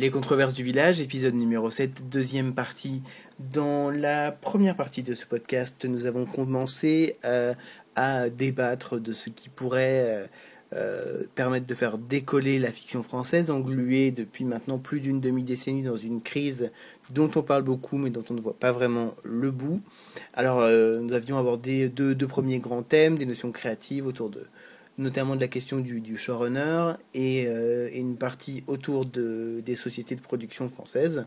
Les controverses du village, épisode numéro 7, deuxième partie. Dans la première partie de ce podcast, nous avons commencé euh, à débattre de ce qui pourrait euh, euh, permettre de faire décoller la fiction française, engluée depuis maintenant plus d'une demi-décennie dans une crise dont on parle beaucoup mais dont on ne voit pas vraiment le bout. Alors nous avions abordé deux, deux premiers grands thèmes, des notions créatives autour de notamment de la question du, du showrunner et, euh, et, une partie autour de, des sociétés de production françaises.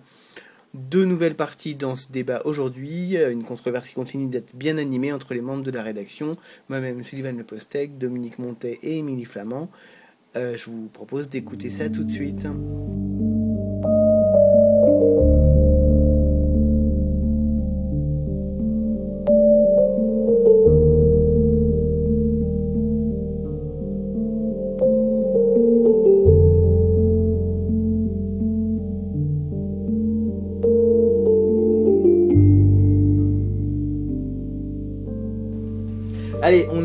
Deux nouvelles parties dans ce débat aujourd'hui, euh, une controverse qui continue d'être bien animée entre les membres de la rédaction, moi-même Sullivan Le Postec, Dominique Montet et Émilie Flamand. Euh, je vous propose d'écouter ça tout de suite.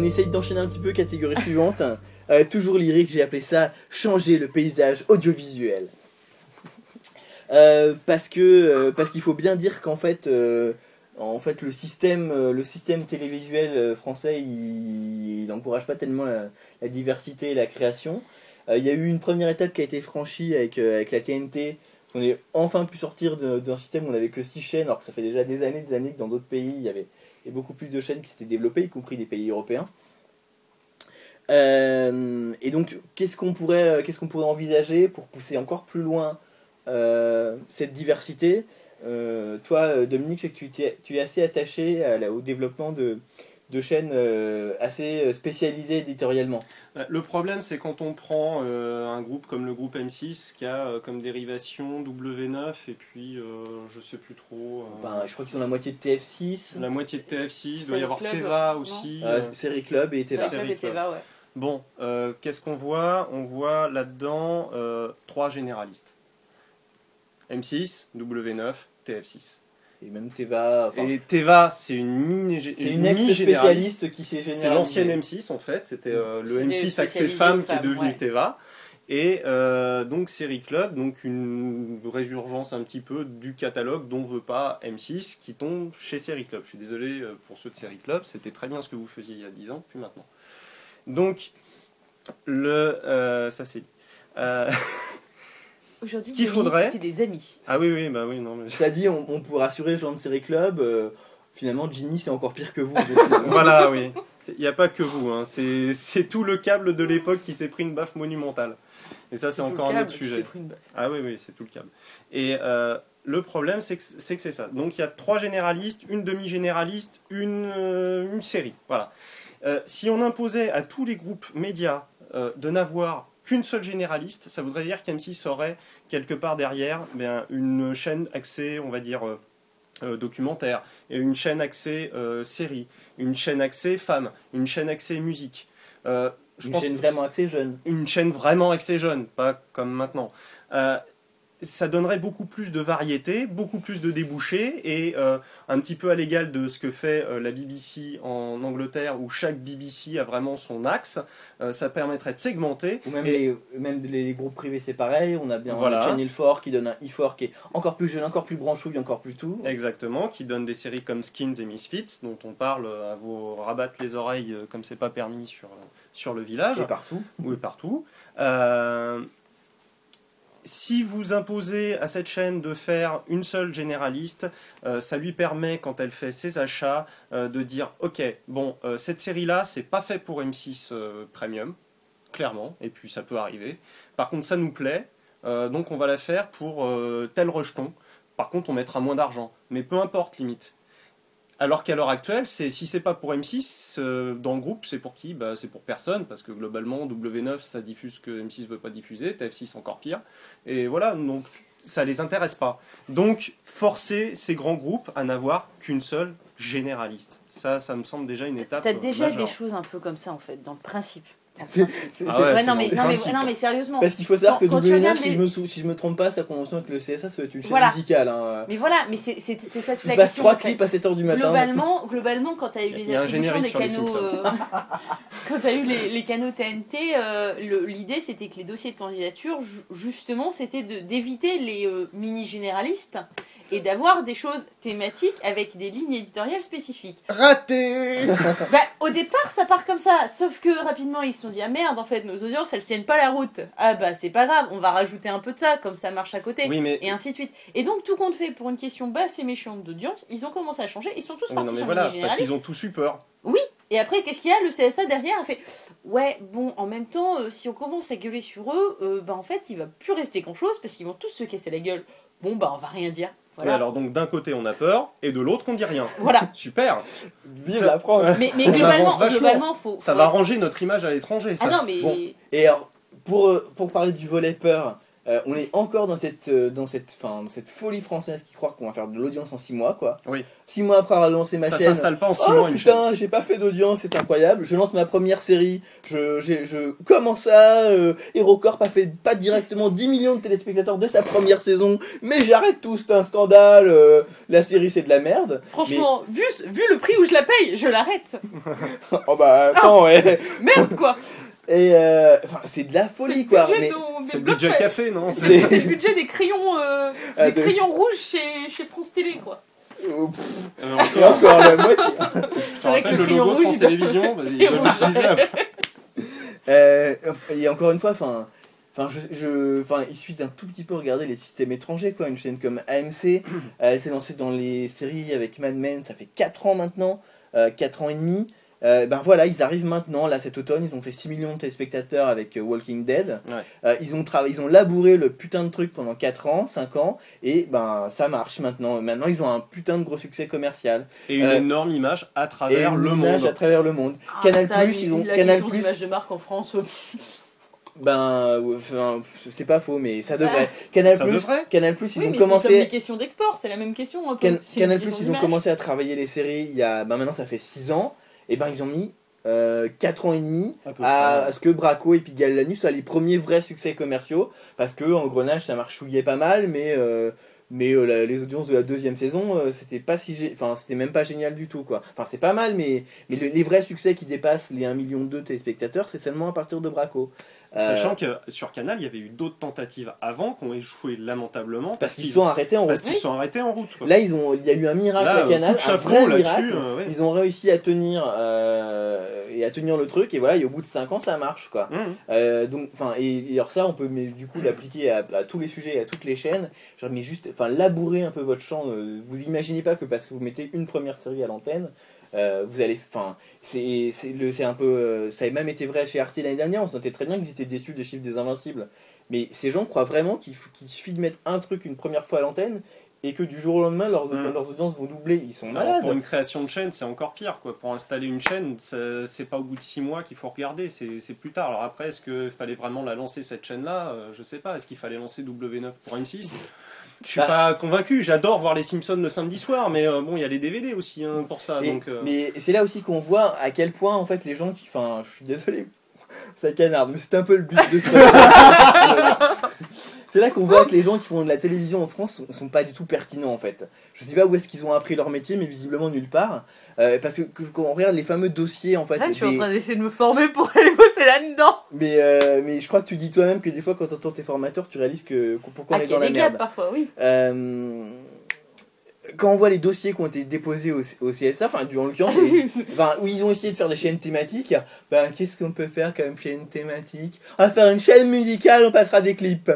Essaye d'enchaîner un petit peu, catégorie suivante. Euh, toujours lyrique, j'ai appelé ça changer le paysage audiovisuel. Euh, parce que euh, parce qu'il faut bien dire qu'en fait en fait le système le système télévisuel français il n'encourage pas tellement la, la, diversité et la création. Il y a eu une première étape qui a été franchie avec avec la TNT. On est enfin pu sortir d'un système où on n'avait que 6 chaînes alors que ça fait déjà des années des années que dans d'autres pays il y avait beaucoup plus de chaînes qui s'étaient développées, y compris des pays européens. Euh, et donc, qu'est-ce qu'on pourrait, qu'on pourrait envisager pour pousser encore plus loin euh, cette diversité? Euh, Toi, Dominique, je sais que tu, es assez attaché au développement de, de chaînes euh, assez euh, spécialisées éditorialement. Bah, le problème, c'est quand on prend euh, un groupe comme le groupe M6, qui a comme dérivation W9, et puis je sais plus trop. Ben, je crois qu'ils sont la moitié de TF6. La moitié de TF6, il doit y avoir Club, Teva aussi. Série Club et Teva. Série Club et Teva, ouais. Bon, qu'est-ce qu'on voit? On voit là-dedans trois généralistes. M6, W9, TF6. Et même Teva. Enfin, et Teva, c'est une mini C'est une, une ex-spécialiste qui s'est C'est l'ancienne M6 en fait. C'était euh, le M6 accès femmes qui est devenu ouais. Teva. Et euh, donc Série Club, donc une résurgence un petit peu du catalogue dont veut pas M6 qui tombe chez Série Club. Je suis désolé euh, pour ceux de Série Club, c'était très bien ce que vous faisiez il y a 10 ans, puis maintenant. Donc, le, euh, ça c'est. Aujourd'hui, ce qu'il faudrait. des amis. Ah oui, oui, bah oui, non. Mais... T'ai dit, on, on pourrait rassurer les gens de Série Club. Euh, finalement, Jimmy, c'est encore pire que vous. voilà, oui. Il n'y a pas que vous. Hein. C'est tout le câble de l'époque qui s'est pris une baffe monumentale. Et ça, c'est encore un autre sujet. Ah oui, oui, c'est tout le câble. Et euh, le problème, c'est que c'est que ça. Donc, il y a trois généralistes, une demi-généraliste, une, euh, une série. Voilà. Euh, si on imposait à tous les groupes médias euh, de n'avoir qu'une seule généraliste, ça voudrait dire qu'M6 aurait quelque part derrière bien, une chaîne axée, on va dire, euh, euh, documentaire, et une chaîne axée euh, série, une chaîne axée femmes, une chaîne axée musique. Euh, une chaîne vraiment axée jeune. Une chaîne vraiment axée jeune, pas comme maintenant ça donnerait beaucoup plus de variété, beaucoup plus de débouchés et euh, un petit peu à l'égal de ce que fait euh, la BBC en Angleterre où chaque BBC a vraiment son axe. Euh, ça permettrait de segmenter. Ou même, et... les, même les groupes privés c'est pareil. On a bien voilà. Channel 4 qui donne un E4 qui est encore plus jeune, encore plus branchouille, encore plus tout. Exactement, qui donne des séries comme Skins et Misfits dont on parle à vous rabattre les oreilles comme c'est pas permis sur, sur le village. Et partout. Oui, partout. Si vous imposez à cette chaîne de faire une seule généraliste, euh, ça lui permet, quand elle fait ses achats, euh, de dire Ok, bon, euh, cette série-là, c'est pas fait pour M6 Premium, clairement, et puis ça peut arriver. Par contre, ça nous plaît, donc on va la faire pour tel rejeton. Par contre, on mettra moins d'argent. Mais peu importe, limite. Alors qu'à l'heure actuelle, c'est si c'est pas pour M6 euh, dans le groupe, c'est pour qui? Bah, C'est pour personne parce que globalement W9 ça diffuse ce que M6 veut pas diffuser, TF6 encore pire. Et voilà, donc ça les intéresse pas. Donc forcer ces grands groupes à n'avoir qu'une seule généraliste. Ça, ça me semble déjà une étape. T'as déjà majeure. des choses un peu comme ça en fait dans le principe. Non, mais, sérieusement. Parce qu'il faut savoir Quand- que quand tu W9, regardes si, les- je me sou- si je me trompe pas, sa convention avec le CSA, ça va être une chaîne Voilà. musicale. Hein. Mais voilà, mais c'est ça toute Il la passe question. trois en fait. clips à 7h du matin. Globalement, globalement, quand tu as eu Il les y a un attributions des canaux, euh, quand tu as eu les, les canaux TNT, euh, l'idée c'était que les dossiers de candidature, ju- justement, c'était d'éviter les euh, mini généralistes et d'avoir des choses thématiques avec des lignes éditoriales spécifiques. Raté Bah, au départ, ça part comme ça, sauf que rapidement ils se sont dit ah merde, en fait, nos audiences elles tiennent pas la route. Ah bah c'est pas grave, on va rajouter un peu de ça, comme ça marche à côté. Oui, mais Et ainsi de suite. Et donc, tout compte fait, pour une question basse et méchante d'audience, ils ont commencé à changer. Ils sont tous Oui, partis non, mais sur voilà, les parce qu'ils ont tous eu peur. Et après, qu'est-ce qu'il y a? Le CSA derrière a fait Ouais, bon, en même temps, euh, si on commence à gueuler sur eux, euh, bah en fait, il va plus rester grand-chose parce qu'ils vont tous se casser la gueule. Bon, bah on va rien dire. Voilà. alors donc d'un côté on a peur et de l'autre on dit rien. Voilà. Super, Vive Ça- la France Mais, globalement, faut. ça va ranger notre image à l'étranger. Ça. Ah non, mais. Bon. Et alors, pour, euh, pour parler du volet peur, euh, on est encore dans cette, euh, dans, cette, fin, dans cette folie française qui croit qu'on va faire de l'audience en 6 mois, quoi. Oui. 6 mois après avoir lancé ma ça chaîne. s'installe pas en 6 Oh mois une putain, j'ai pas fait d'audience, c'est incroyable. Je lance ma première série. Je, j'ai- je, comment ça euh, HeroCorp a fait pas directement 10 millions de téléspectateurs dès sa première saison, mais j'arrête tout, c'est un scandale. euh, la série c'est de la merde. Franchement, vu, vu le prix où je la paye, je l'arrête. oh bah attends, ouais. Merde, quoi. Et euh, enfin, c'est de la folie le quoi. C'est le budget café, non C'est- le budget des crayons, euh, Ah, des de- crayons rouges chez, chez France Télé, quoi. euh, et encore la moitié. Je te vrai que rappelle le le crayon logo de rouge, France il doit- Télévisions, vas-y, l'utiliser. Euh, et encore une fois, enfin, enfin, je, je, enfin, il suffit d'un tout petit peu regarder les systèmes étrangers, quoi. Une chaîne comme AMC, elle s'est lancée dans les séries avec Mad Men, ça fait 4 ans maintenant, euh, 4 ans et demi. Euh, ben voilà, ils arrivent maintenant, là cet automne, ils ont fait 6 millions de téléspectateurs avec euh, Walking Dead. Ouais. Euh, ils, ont ils ont labouré le putain de truc pendant 4 ans, 5 ans, et ben ça marche maintenant. Maintenant ils ont un putain de gros succès commercial. Et une Euh, énorme image à et travers une le image monde. à travers le monde. Ah, Canal+, ça, ils ont- la Canal+, d'image de marque en France. Ben, enfin, c'est pas faux, mais ça devrait. Canal Ça Plus, devrait. Canal Plus, ils oui, ont mais c'est comme les commencé. questions d'export, c'est la même question. Un peu. Can- Canal Plus, ils ont commencé à travailler les séries il y a. Ben maintenant, ça fait 6 ans. Et ben, ils ont mis euh, 4 ans et demi À ce que Braco et Pigalle Lanus soient les premiers vrais succès commerciaux. Parce que Engrenage, ça marchouillait pas mal, mais. euh, mais euh, la- les audiences de la deuxième saison, euh, c'était pas si gé- enfin c'était même pas génial du tout quoi. Enfin c'est pas mal, mais, mais le- les vrais succès qui dépassent les 1 million de téléspectateurs, c'est seulement à partir de Braco. Euh, Sachant que sur Canal, il y avait eu d'autres tentatives avant qui ont échoué lamentablement parce qu'ils sont arrêtés en parce route. qu'ils sont arrêtés en route. quoi. Là, ils ont, il y a eu un miracle Là, à euh, Canal, un vrai miracle. euh, ouais. Ils ont réussi à tenir et à tenir le truc et voilà, et au bout de 5 ans, ça marche quoi. Mmh. Euh, donc, enfin, et, et alors ça, on peut mais, du coup l'appliquer à, à tous les sujets, et à toutes les chaînes. Genre, mais juste, enfin, labourer un peu votre champ. euh, vous imaginez pas que parce que vous mettez une première série à l'antenne, euh, vous allez, enfin, c'est, un peu, euh, ça a même été vrai chez Arte l'année dernière. On se notait très bien qu'ils étaient déçus des chiffres des Invincibles. Mais ces gens croient vraiment qu'il, suffit de mettre un truc une première fois à l'antenne et que du jour au lendemain, leurs, Mm. leurs audiences vont doubler. Ils sont Alors, malades. pour une création de chaîne, c'est encore pire. Quoi. Pour installer une chaîne, c'est pas au bout de 6 mois qu'il faut regarder, c'est c'est plus tard. Alors après, est-ce qu'il fallait vraiment la lancer cette chaîne-là? Euh, Je sais pas. Est-ce qu'il fallait lancer W9 pour M6 Je suis Bah. pas convaincu. J'adore voir les Simpsons le samedi soir, mais euh, bon, il y a les DVD aussi hein, pour ça. Donc, euh, mais c'est là aussi qu'on voit à quel point en fait les gens qui, enfin, je suis désolé, ça canarde, mais c'est un peu le but de ce podcast. C'est là qu'on voit que les gens qui font de la télévision en France sont, sont pas du tout pertinents en fait. Je sais pas où est-ce qu'ils ont appris leur métier, mais visiblement nulle part. Euh, parce que, que- quand on regarde les fameux dossiers en fait, Là, je suis en train d'essayer de me former pour aller bosser là-dedans. mais, euh, mais je crois que tu dis toi-même que des fois quand tu entends tes formateurs, tu réalises que pourquoi Ah, on est qu'il y dans a la des merde. gaps parfois, oui. Euh, quand on voit les dossiers qui ont été déposés au, au CSA, enfin, du- en l'occurrence, où ils ont essayé de faire des chaînes thématiques, ben, qu'est-ce qu'on peut faire comme chaîne thématique? On va faire une chaîne musicale, on passera des clips.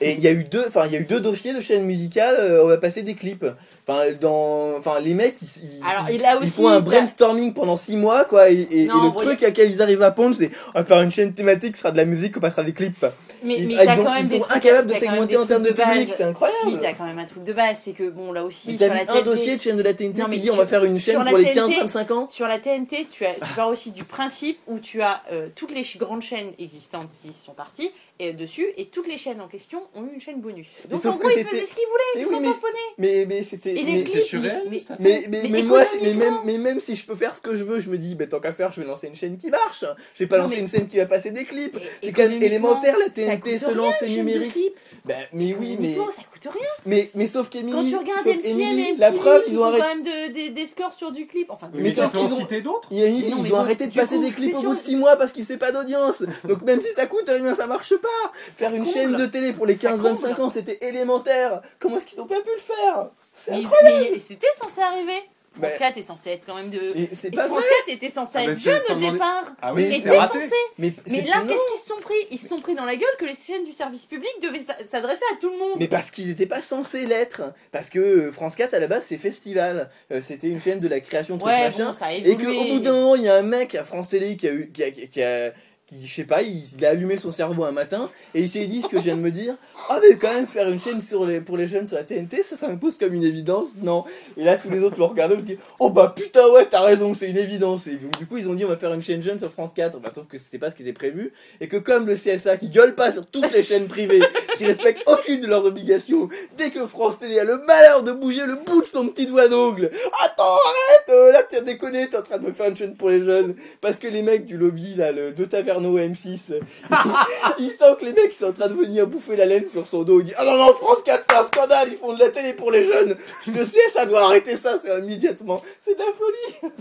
Et il y a eu deux, enfin, il y a eu deux dossiers de chaînes musicales, euh, on va passer des clips. Enfin, dans, enfin, les mecs, ils, ils- Alors, ils- il a ils aussi. font un brainstorming pendant six mois, quoi, et, et- et Non, le bon, truc à quel ils arrivent à pondre, c'est on va faire une chaîne thématique, ce sera de la musique, on passera des clips. Mais, Ils- mais ah, t'as ils ont- quand même ils des sont trucs- incapables de segmenter en termes trucs de public, c'est incroyable. Si, t'as quand même un truc de base, c'est que bon, là aussi, sur sur la un dossier de chaîne de la TNT Non, qui dit on va faire une chaîne pour les TNT, 15-25 ans Sur la TNT, tu, as, tu pars aussi du principe où tu as euh, toutes les grandes chaînes existantes qui sont parties et, euh, dessus, et toutes les chaînes en question ont eu une chaîne bonus. Donc en gros, ils faisaient ce qu'ils voulaient, ils s'en mais- tamponnaient. Mais, mais c'était. Clips, surréaliste, mais- Mais, mais, moi, c'est- mais, même, mais même si je peux faire ce que je veux, je me dis, bah, tant qu'à faire, je vais lancer une chaîne qui marche. Je vais pas lancer une chaîne qui va passer des clips. C'est quand même élémentaire, la TNT se lance de numérique. Bah, mais oui, mais, ça coûte rien. mais, sauf qu'Emily. Quand tu regardes MCM La preuve, ils ils ont arrêté. quand même de- des- des scores sur du clip. Enfin, Mais sauf qu'ils ont- citer d'autres ils ont arrêté de passer coup, des clips au bout de de- 6 mois parce qu'ils faisaient pas d'audience. Donc même si ça coûte rien, ça marche pas. Faire une chaîne de télé pour les Ça 15-25 comble. ans, c'était élémentaire. Comment est-ce qu'ils n'ont pas pu le faire? C'est incroyable. c'était censé arriver. France Bah, 4 est censé être quand même de. Et pas France vrai. 4 était censé Ah, être jeune au départ. Ah Mais oui, était censé. Mais, Mais là, qu'est-ce qu'ils se sont pris? Ils se sont pris dans la gueule que les chaînes du service public devaient s'a- s'adresser à tout le monde. Mais parce qu'ils n'étaient pas censés l'être. Parce que euh, France 4 à la base c'est festival. Euh, C'était une chaîne de la création de trucs ouais, machin. bon, ça a Et qu'au bout d'un moment, il y a un mec à France Télé qui a eu. Qui a, qui a- qui, je sais pas, il, il a allumé son cerveau un matin et il s'est dit ce que je viens de me dire. Ah, mais quand même, faire une chaîne sur les, pour les jeunes sur la TNT, ça, ça me pose comme une évidence. Non. Et là, tous les autres l'ont regardé, ils dit Oh bah putain, ouais, t'as raison, c'est une évidence. Et donc, du coup, ils ont dit On va faire une chaîne jeune sur France 4. Bah, sauf que c'était pas ce qui était prévu. Et que comme le CSA qui gueule pas sur toutes les chaînes privées, qui respectent aucune de leurs obligations, dès que France Télé a le malheur de bouger le bout de son petit doigt d'ongle, attends, arrête, euh, là tu as déconné, t'es en train de me faire une chaîne pour les jeunes. Parce que les mecs du lobby, là, le de Taverneau M6, ils sentent que les mecs sont en train de venir bouffer la laine sur son dos. Ils disent Ah non, non, France 4, c'est un scandale, ils font de la télé pour les jeunes. Je le sais, ça doit arrêter ça, c'est immédiatement. C'est de la folie.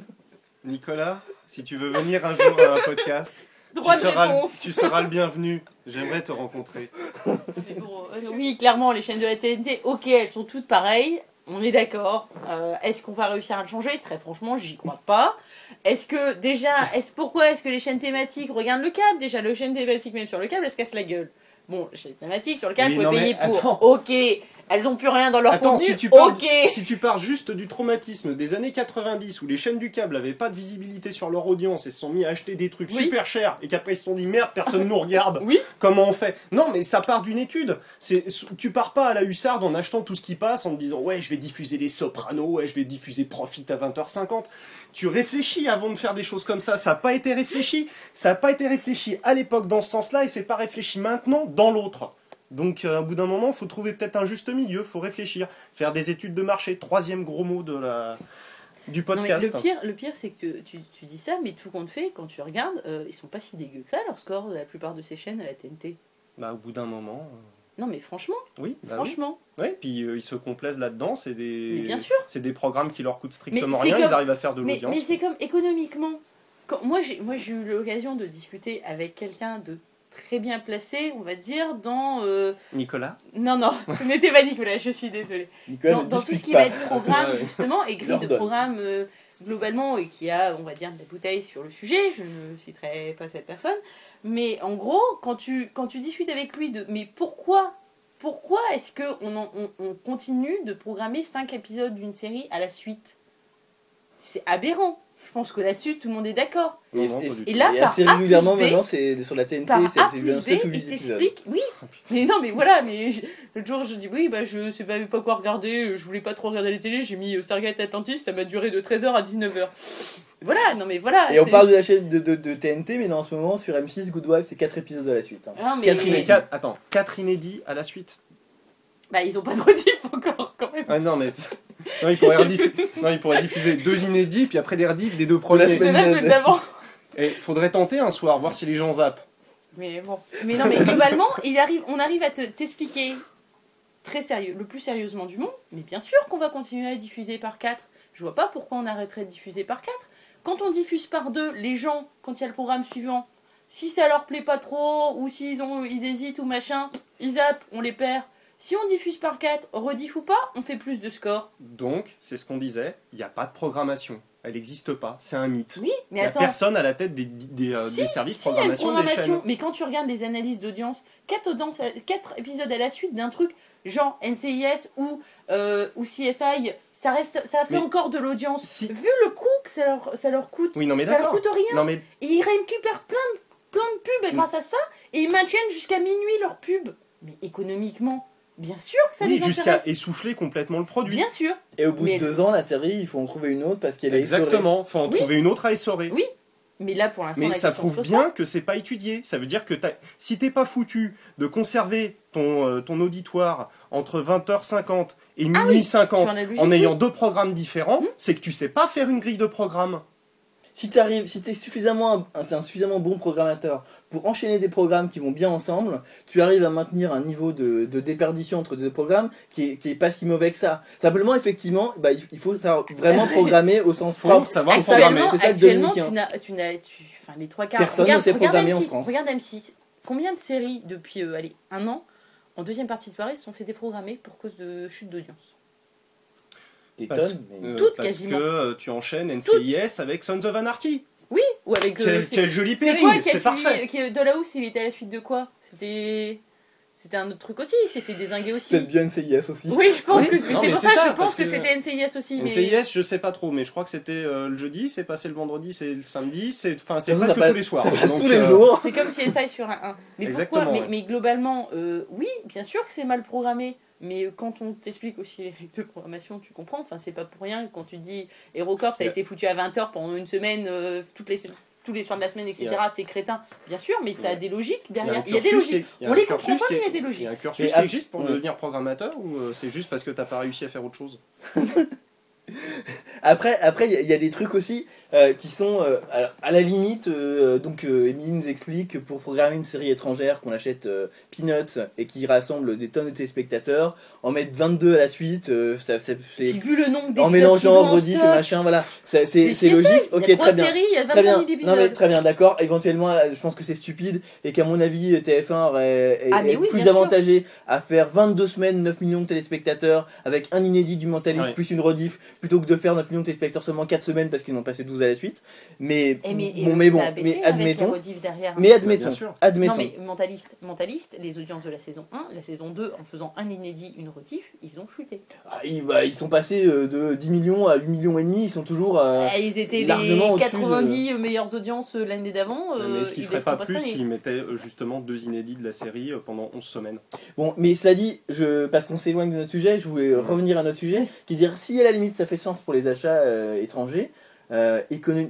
Nicolas, si tu veux venir un jour à un podcast, Droit tu de seras, réponse. tu seras le bienvenu. J'aimerais te rencontrer. Mais bon, euh, oui, clairement, les chaînes de la TNT, ok, elles sont toutes pareilles. On est d'accord. Euh, est-ce qu'on va réussir à le changer? Très franchement, j'y crois pas. Est-ce que déjà, est-ce pourquoi est-ce que les chaînes thématiques regardent le câble? Déjà, les chaînes thématiques même sur le câble, elles se cassent la gueule. Bon, les chaînes thématiques sur le câble, Oui, faut non, payer mais pour. attends. Ok, elles ont plus rien dans leur Attends, contenu. si tu, pars, ok. si tu pars juste du traumatisme des années 90 où les chaînes du câble n'avaient pas de visibilité sur leur audience et se sont mis à acheter des trucs Oui. super chers et qu'après ils se sont dit merde, personne nous regarde, Oui. comment on fait? Non, mais ça part d'une étude. C'est, tu pars pas à la hussarde en achetant tout ce qui passe en te disant ouais, je vais diffuser les sopranos, ouais, je vais diffuser Profit à 20h50. Tu réfléchis avant de faire des choses comme ça. Ça n'a pas été réfléchi. Ça n'a pas été réfléchi à l'époque dans ce sens-là et c'est pas réfléchi maintenant dans l'autre. Donc, euh, à bout d'un moment, faut trouver peut-être un juste milieu, faut réfléchir, faire des études de marché. Troisième gros mot de la du Non, podcast. le pire, le pire c'est que tu, tu dis ça, mais tout compte fait, quand tu regardes, euh, ils sont pas si dégueux que ça, leur score, de la plupart de ces chaînes à la TNT. Bah, au bout d'un moment, euh, Non, mais franchement, oui. bah oui. franchement. Ouais, puis euh, ils se complaisent là-dedans. C'est Mais des, bien sûr. c'est des programmes qui leur coûtent strictement rien. Ils arrivent à faire de l'audience. mais c'est comme économiquement. Quand, moi, j'ai eu l'occasion de discuter avec quelqu'un de très bien placé, on va dire, dans. euh, Nicolas. Non, non, ce n'était pas Nicolas, je suis désolée. Nicolas Dans, tout ce qui pas. va être programme, vrai. justement, et grille de programme euh, globalement, et qui a, on va dire, des bouteilles sur le sujet, je ne citerai pas cette personne. Mais en gros, quand tu, quand tu discutes avec lui de. Mais pourquoi pourquoi est-ce qu'on on, on continue de programmer 5 épisodes d'une série à la suite? C'est aberrant. Je pense que là-dessus, tout le monde est d'accord. Et, Non, non, là, et par assez A plus régulièrement B, maintenant, c'est sur la TNT, c'est A plus B, 7 ou il 8 épisodes. t'explique, oui, mais non, mais voilà, mais je- l'autre jour je dis oui, bah je sais pas, pas quoi regarder, je voulais pas trop regarder la télé, j'ai mis euh, Stargate Atlantis, ça m'a duré de 13h à 19h. Voilà, non mais voilà. Et on parle de la chaîne de, de, de TNT, mais là en ce moment sur M6, Good Wife, c'est 4 épisodes à la suite. hein. Ah, mais Quatre C'est inédits. quatre- Attends, quatre inédits à la suite. bah ils ont pas de rediff encore quand même. Ah non, mais. non, rediff- ils pourraient diffuser deux inédits, puis après des rediffs des deux premiers. La semaine d'avant. Et faudrait tenter un soir, voir si les gens zappent. Mais bon. Mais non, mais globalement, il arrive, on arrive à te- t'expliquer très sérieux, le plus sérieusement du monde. Mais bien sûr qu'on va continuer à diffuser par 4. Je vois pas pourquoi on arrêterait de diffuser par 4. Quand on diffuse par 2, les gens, quand il y a le programme suivant, si ça leur plaît pas trop, ou s'ils ils hésitent ou machin, ils zappent, on les perd. Si on diffuse par 4, rediff ou pas, on fait plus de scores. Donc, c'est ce qu'on disait, il n'y a pas de programmation. Elle n'existe pas, c'est un mythe. Oui, mais n'y a attends. personne à la tête des, des, euh, Si, des services Si, y programmation des programmation, chaînes. mais quand tu regardes les analyses d'audience, 4, épisodes à la suite d'un truc genre NCIS ou, euh, ou CSI, ça, reste, ça fait Mais encore de l'audience. si- Vu le coût que ça leur, ça leur coûte, Oui, non, mais ça leur coûte rien. Non, mais Et ils récupèrent plein de, plein de pubs grâce à ça et ils maintiennent jusqu'à minuit leurs pubs. Mais économiquement, Bien sûr que ça Oui, les jusqu'à essouffler complètement le produit. Bien sûr. Et au bout Mais- de deux ans, la série, il faut en trouver une autre parce qu'elle est essorée. Exactement, faut en Oui. trouver une autre à essorer. Oui, Mais là, pour l'instant, Mais ça prouve bien pas. que c'est pas étudié. Ça veut dire que t'as- si t'es pas foutu de conserver ton, euh, ton auditoire entre 20h50 et Ah minuit oui, 50 sur la logique, en ayant deux programmes différents, Hmm. c'est que tu sais pas faire une grille de programme. Si tu arrives, si t'es suffisamment, un, c'est un suffisamment bon programmateur pour enchaîner des programmes qui vont bien ensemble, tu arrives à maintenir un niveau de, de déperdition entre deux programmes qui est, qui est pas si mauvais que ça. Simplement, effectivement, bah, il faut savoir vraiment programmer au sens Faut propre. savoir C'est ça, programmer. Actuellement, c'est ça Dominique, tu hein. n'as, tu n'as, tu- enfin les trois quarts. Personne regarde, ne sait programmer en M6, France. Regarde M6. Combien de séries depuis euh, allez un an en deuxième partie de soirée se sont fait déprogrammer pour cause de chute d'audience? Des Parce, tonnes, mais- euh, Toutes, parce quasiment. que euh, tu enchaînes NCIS avec Sons of Anarchy. Oui, ou avec. euh, Quel, c'est- quel joli c'est quoi pairing, c'est parfait. qui- Dollhouse, il était à la suite de quoi? C'était. C'était un autre truc aussi, c'était désingué aussi. Peut-être bien NCIS aussi. Oui, je pense Oui. que c'est pour c'est ça, ça, je pense que, que c'était NCIS aussi. Mais... NCIS, je sais pas trop, mais je crois que c'était euh, le jeudi, c'est passé le vendredi, c'est le samedi, c'est enfin c'est presque passe- tous les soirs. Donc, tous les euh, jours. C'est comme CSI sur un 1. Mais Exactement, pourquoi mais, ouais. mais globalement, euh, oui, bien sûr que c'est mal programmé. Mais euh, quand on t'explique aussi les règles de programmation, tu comprends. Enfin, c'est pas pour rien que quand tu dis HeroCorp, ça a été foutu à 20h pendant une semaine, euh, toutes les, tous les soirs de la semaine, etc. C'est crétin. Bien sûr, mais ça a des logiques derrière. Il y a des logiques. a On un les cursus comprend pas, qui mais il y a est- des Il y logiques. a un cursus qui existe pour ouais. devenir programmateur ou euh, c'est juste parce que t'as pas réussi à faire autre chose? Après, après, il y, a- il y a des trucs aussi euh, qui sont euh, à la limite. euh, donc, euh, Émilie nous explique que pour programmer une série étrangère qu'on achète euh, Peanuts et qui rassemble des tonnes de téléspectateurs, en mettre 22 à la suite, euh, ça, Puis vu le nombre en mélangeant rediff et machin, voilà, c'est logique. Il Ok, y a trois très bien. séries, il y a Très 25 bien, 000 non mais très bien, d'accord. Éventuellement, je pense que c'est stupide et qu'à mon avis, TF1 aurait est, Ah, mais est oui, plus bien sûr. avantagé à faire 22 semaines, 9 millions de téléspectateurs avec un inédit du mentaliste Ouais. plus une rediff plutôt que de faire 9 millions de téléspectateurs seulement 4 semaines parce qu'ils en ont passé 12 à la suite. Mais, Eh, mais, bon, euh, mais bon, mais les admettons. derrière. Mais admettons, bien sûr. admettons. Non mais mentaliste, mentaliste, les audiences de la saison 1, la saison 2, en faisant un inédit, une rediff, ils ont chuté. Ah, ils, bah, ils sont passés euh, de 10 millions à 8 millions et demi, ils sont toujours. euh, Eh, ils étaient largement les au-dessus de- 90 meilleures audiences euh, l'année d'avant. euh, Mais est-ce qu'il ils ferait les pas plus cette année. s'il mettait euh, justement deux inédits de la série pendant 11 semaines? Bon, mais cela dit, je, parce qu'on s'éloigne de notre sujet, je voulais revenir à notre sujet, qui est dire si à la limite ça fait sens pour les achats euh, étrangers, euh,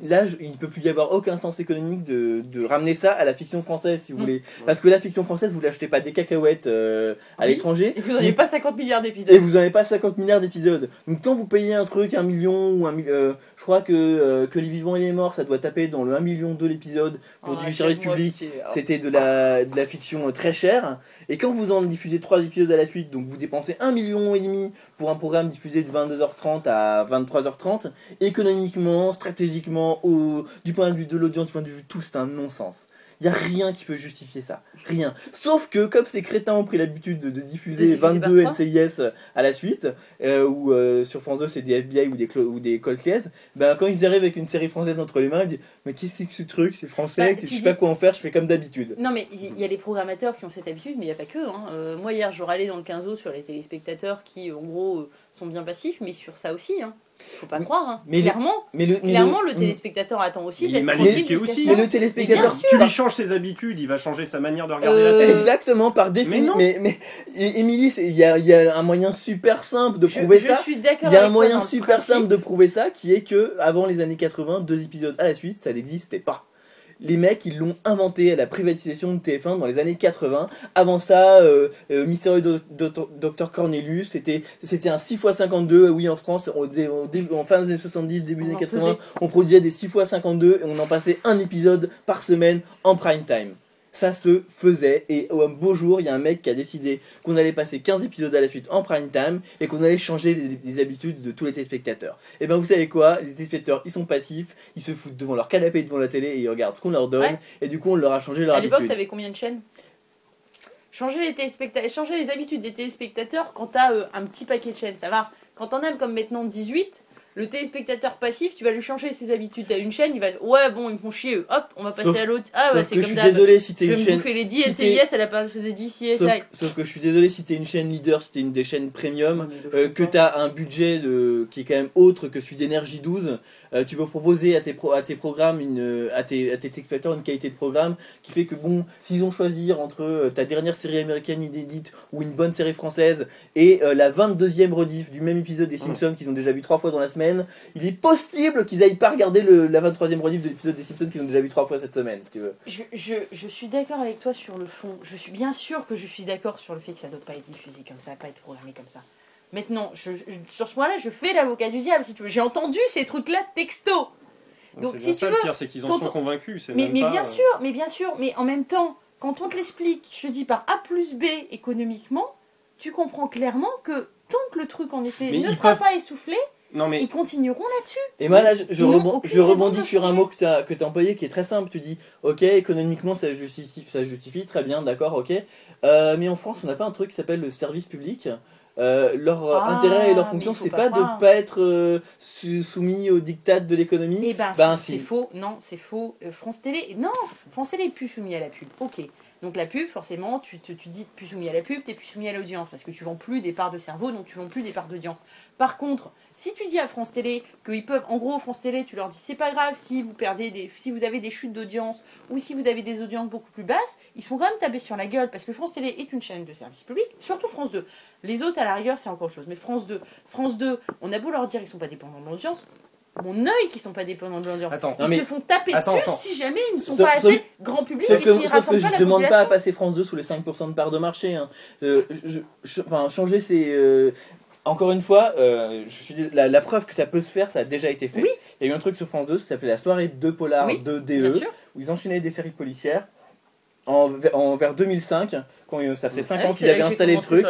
là je- il ne peut plus y avoir aucun sens économique de, de ramener ça à la fiction française, si vous Mm. voulez. Parce que la fiction française, vous l'achetez pas des cacahuètes euh, à Oui. l'étranger. Et vous n'avez pas 50 milliards Et d'épisodes. vous n'avez pas 50 milliards d'épisodes. Donc quand vous payez un truc, un million ou un euh, je crois que, euh, que Les Vivants et les Morts, ça doit taper dans le 1 million de l'épisode pour Ah, du service public. C'était de la, de la fiction très chère. Et quand vous en diffusez trois épisodes à la suite, donc vous dépensez un million et demi pour un programme diffusé de 22h30 à 23h30, économiquement, stratégiquement, du point de vue de l'audience, du point de vue de tout, c'est un non-sens. Il n'y a rien qui peut justifier ça. Rien. Sauf que, comme ces crétins ont pris l'habitude de, de diffuser De diffuser 22 par trois. NCIS à la suite, euh, ou euh, sur France 2 c'est des FBI ou des, ou des ben, quand ils arrivent avec une série française entre les mains, ils disent Mais qu'est-ce que ce truc C'est français, Bah, je sais pas quoi en faire, je fais comme d'habitude. Non, mais il y a les programmateurs qui ont cette habitude, mais il n'y a pas que. Hein. Euh, moi, hier, je râlais dans le 15 sur les téléspectateurs qui, en gros, euh, sont bien passifs, mais sur ça aussi. Hein. Faut pas croire. Hein. mais le- clairement, Mais le, mais clairement, le, le- téléspectateur attend aussi Mais il est d'être tranquille aussi, Mais le téléspectateur. Tu lui changes ses habitudes, il va changer sa manière de regarder Euh, la télé. Exactement, par définition. Mais Mais, Émilie, il y a, il y a un moyen super simple de Je- prouver je ça. suis d'accord Il y a un moyen super principe. simple de prouver ça, qui est que avant les années 80, deux épisodes à la suite, ça n'existait pas. Les mecs, ils l'ont inventé à la privatisation de TF1 dans les années 80. Avant ça, euh, euh, Mystérieux Do- Do- Docteur Cornelius, c'était c'était un 6x52. Oui, en France, en fin des années 70, début des années 80, faisait. on produisait des 6x52 et on en passait un épisode par semaine en prime time. Ça se faisait et un beau jour, il y a un mec qui a décidé qu'on allait passer 15 épisodes à la suite en prime time et qu'on allait changer les, les habitudes de tous les téléspectateurs. Et ben vous savez quoi? Les téléspectateurs, ils sont passifs, ils se foutent devant leur canapé devant la télé et ils regardent ce qu'on leur donne Ouais. et du coup on leur a changé leur À l'époque, habitude. t'avais combien de chaînes? Changer les, téléspecta- changer les habitudes des téléspectateurs quand t'as euh, un petit paquet de chaînes, ça va. Quand on aime comme maintenant 18, Le téléspectateur passif, tu vas lui changer ses habitudes. T'as une chaîne, il va ouais bon ils me font chier, eux. hop on va passer Sauf- à l'autre. Ah bah Sauf c'est que je comme suis d'hab. désolé si t'es Je vais une me chaîne. bouffer les 10 si t'es- SCIS, elle a pas fait 10 CSI. Sauf, sauf que je suis désolé si t'es une chaîne leader, si t'es une des chaînes premium, euh, que tu as un budget de, qui est quand même autre que celui d'énergie 12, euh, tu peux proposer à tes, pro- à tes programmes, une, euh, à, tes, à tes spectateurs une qualité de programme qui fait que bon, s'ils ont choisi entre euh, ta dernière série américaine inédite ou une bonne série française et euh, la 22e rediff du même épisode des Simpsons qu'ils ont déjà vu trois fois dans la semaine, il est possible qu'ils aillent pas regarder le, la 23e rediff de l'épisode des Simpsons qu'ils ont déjà vu trois fois cette semaine, si tu veux. Je, je, je suis d'accord avec toi sur le fond. Je suis bien sûr que je suis d'accord sur le fait que ça doit pas être diffusé comme ça, pas être programmé comme ça. Maintenant, je, je- sur ce point-là, je fais l'avocat du diable, si tu veux. J'ai entendu ces trucs-là texto. Donc, c'est si bien tu ça veux, le pire, c'est qu'ils en sont on- convaincus. Mais, même mais pas, bien euh, sûr, mais bien sûr, mais en même temps, quand on te l'explique, je dis par A plus B économiquement, tu comprends clairement que tant que le truc en effet Mais ne sera peuvent- pas essoufflé, Non mais ils continueront là-dessus. Et moi là, je, rebond- rebondis sur un mot que tu as, que as employé qui est très simple. Tu dis, ok, économiquement ça justifie, ça justifie très bien, d'accord, ok. Euh, mais en France, on n'a pas un truc qui s'appelle le service public. Euh, leur Ah, intérêt et leur fonction, c'est pas pas, de pas être euh, sou- soumis au diktat de l'économie. Eh ben, Ben, c'est si. faux. Non, c'est faux. Euh, France Télé, non, France Télé est plus soumis à la pub. Ok. Donc la pub, forcément, tu te tu dis plus soumis à la pub, t'es plus soumis à l'audience parce que tu vends plus des parts de cerveau, donc tu vends plus des parts d'audience. Par contre, si tu dis à France Télé qu'ils peuvent, en gros, France Télé, tu leur dis c'est pas grave si vous perdez des, si vous avez des chutes d'audience ou si vous avez des audiences beaucoup plus basses, ils se font quand même taper sur la gueule parce que France Télé est une chaîne de service public, surtout France 2. Les autres, à la rigueur, c'est encore chose. Mais France 2, France 2, on a beau leur dire qu'ils sont pas dépendants de l'audience, mon œil qu'ils sont pas dépendants de l'audience. Ils mais- se font taper Attends, dessus attends. si jamais ils ne sont Sauf- pas sauf- assez grand public Sauf et que, sauf je la demande pas à passer France 2 sous les 5% de part de marché. hein. Euh, je- je- enfin, changer ses. euh, encore une fois, euh, je suis dé- la, la preuve que ça peut se faire, ça a déjà été fait. Oui. Il y a eu un truc sur France 2, ça s'appelait la soirée de Polar Oui, de Bien DE, sûr. où ils enchaînaient des séries policières. En, en- vers 2005, quand ça faisait 5 Ouais, ans c'est qu'il avait installé le truc,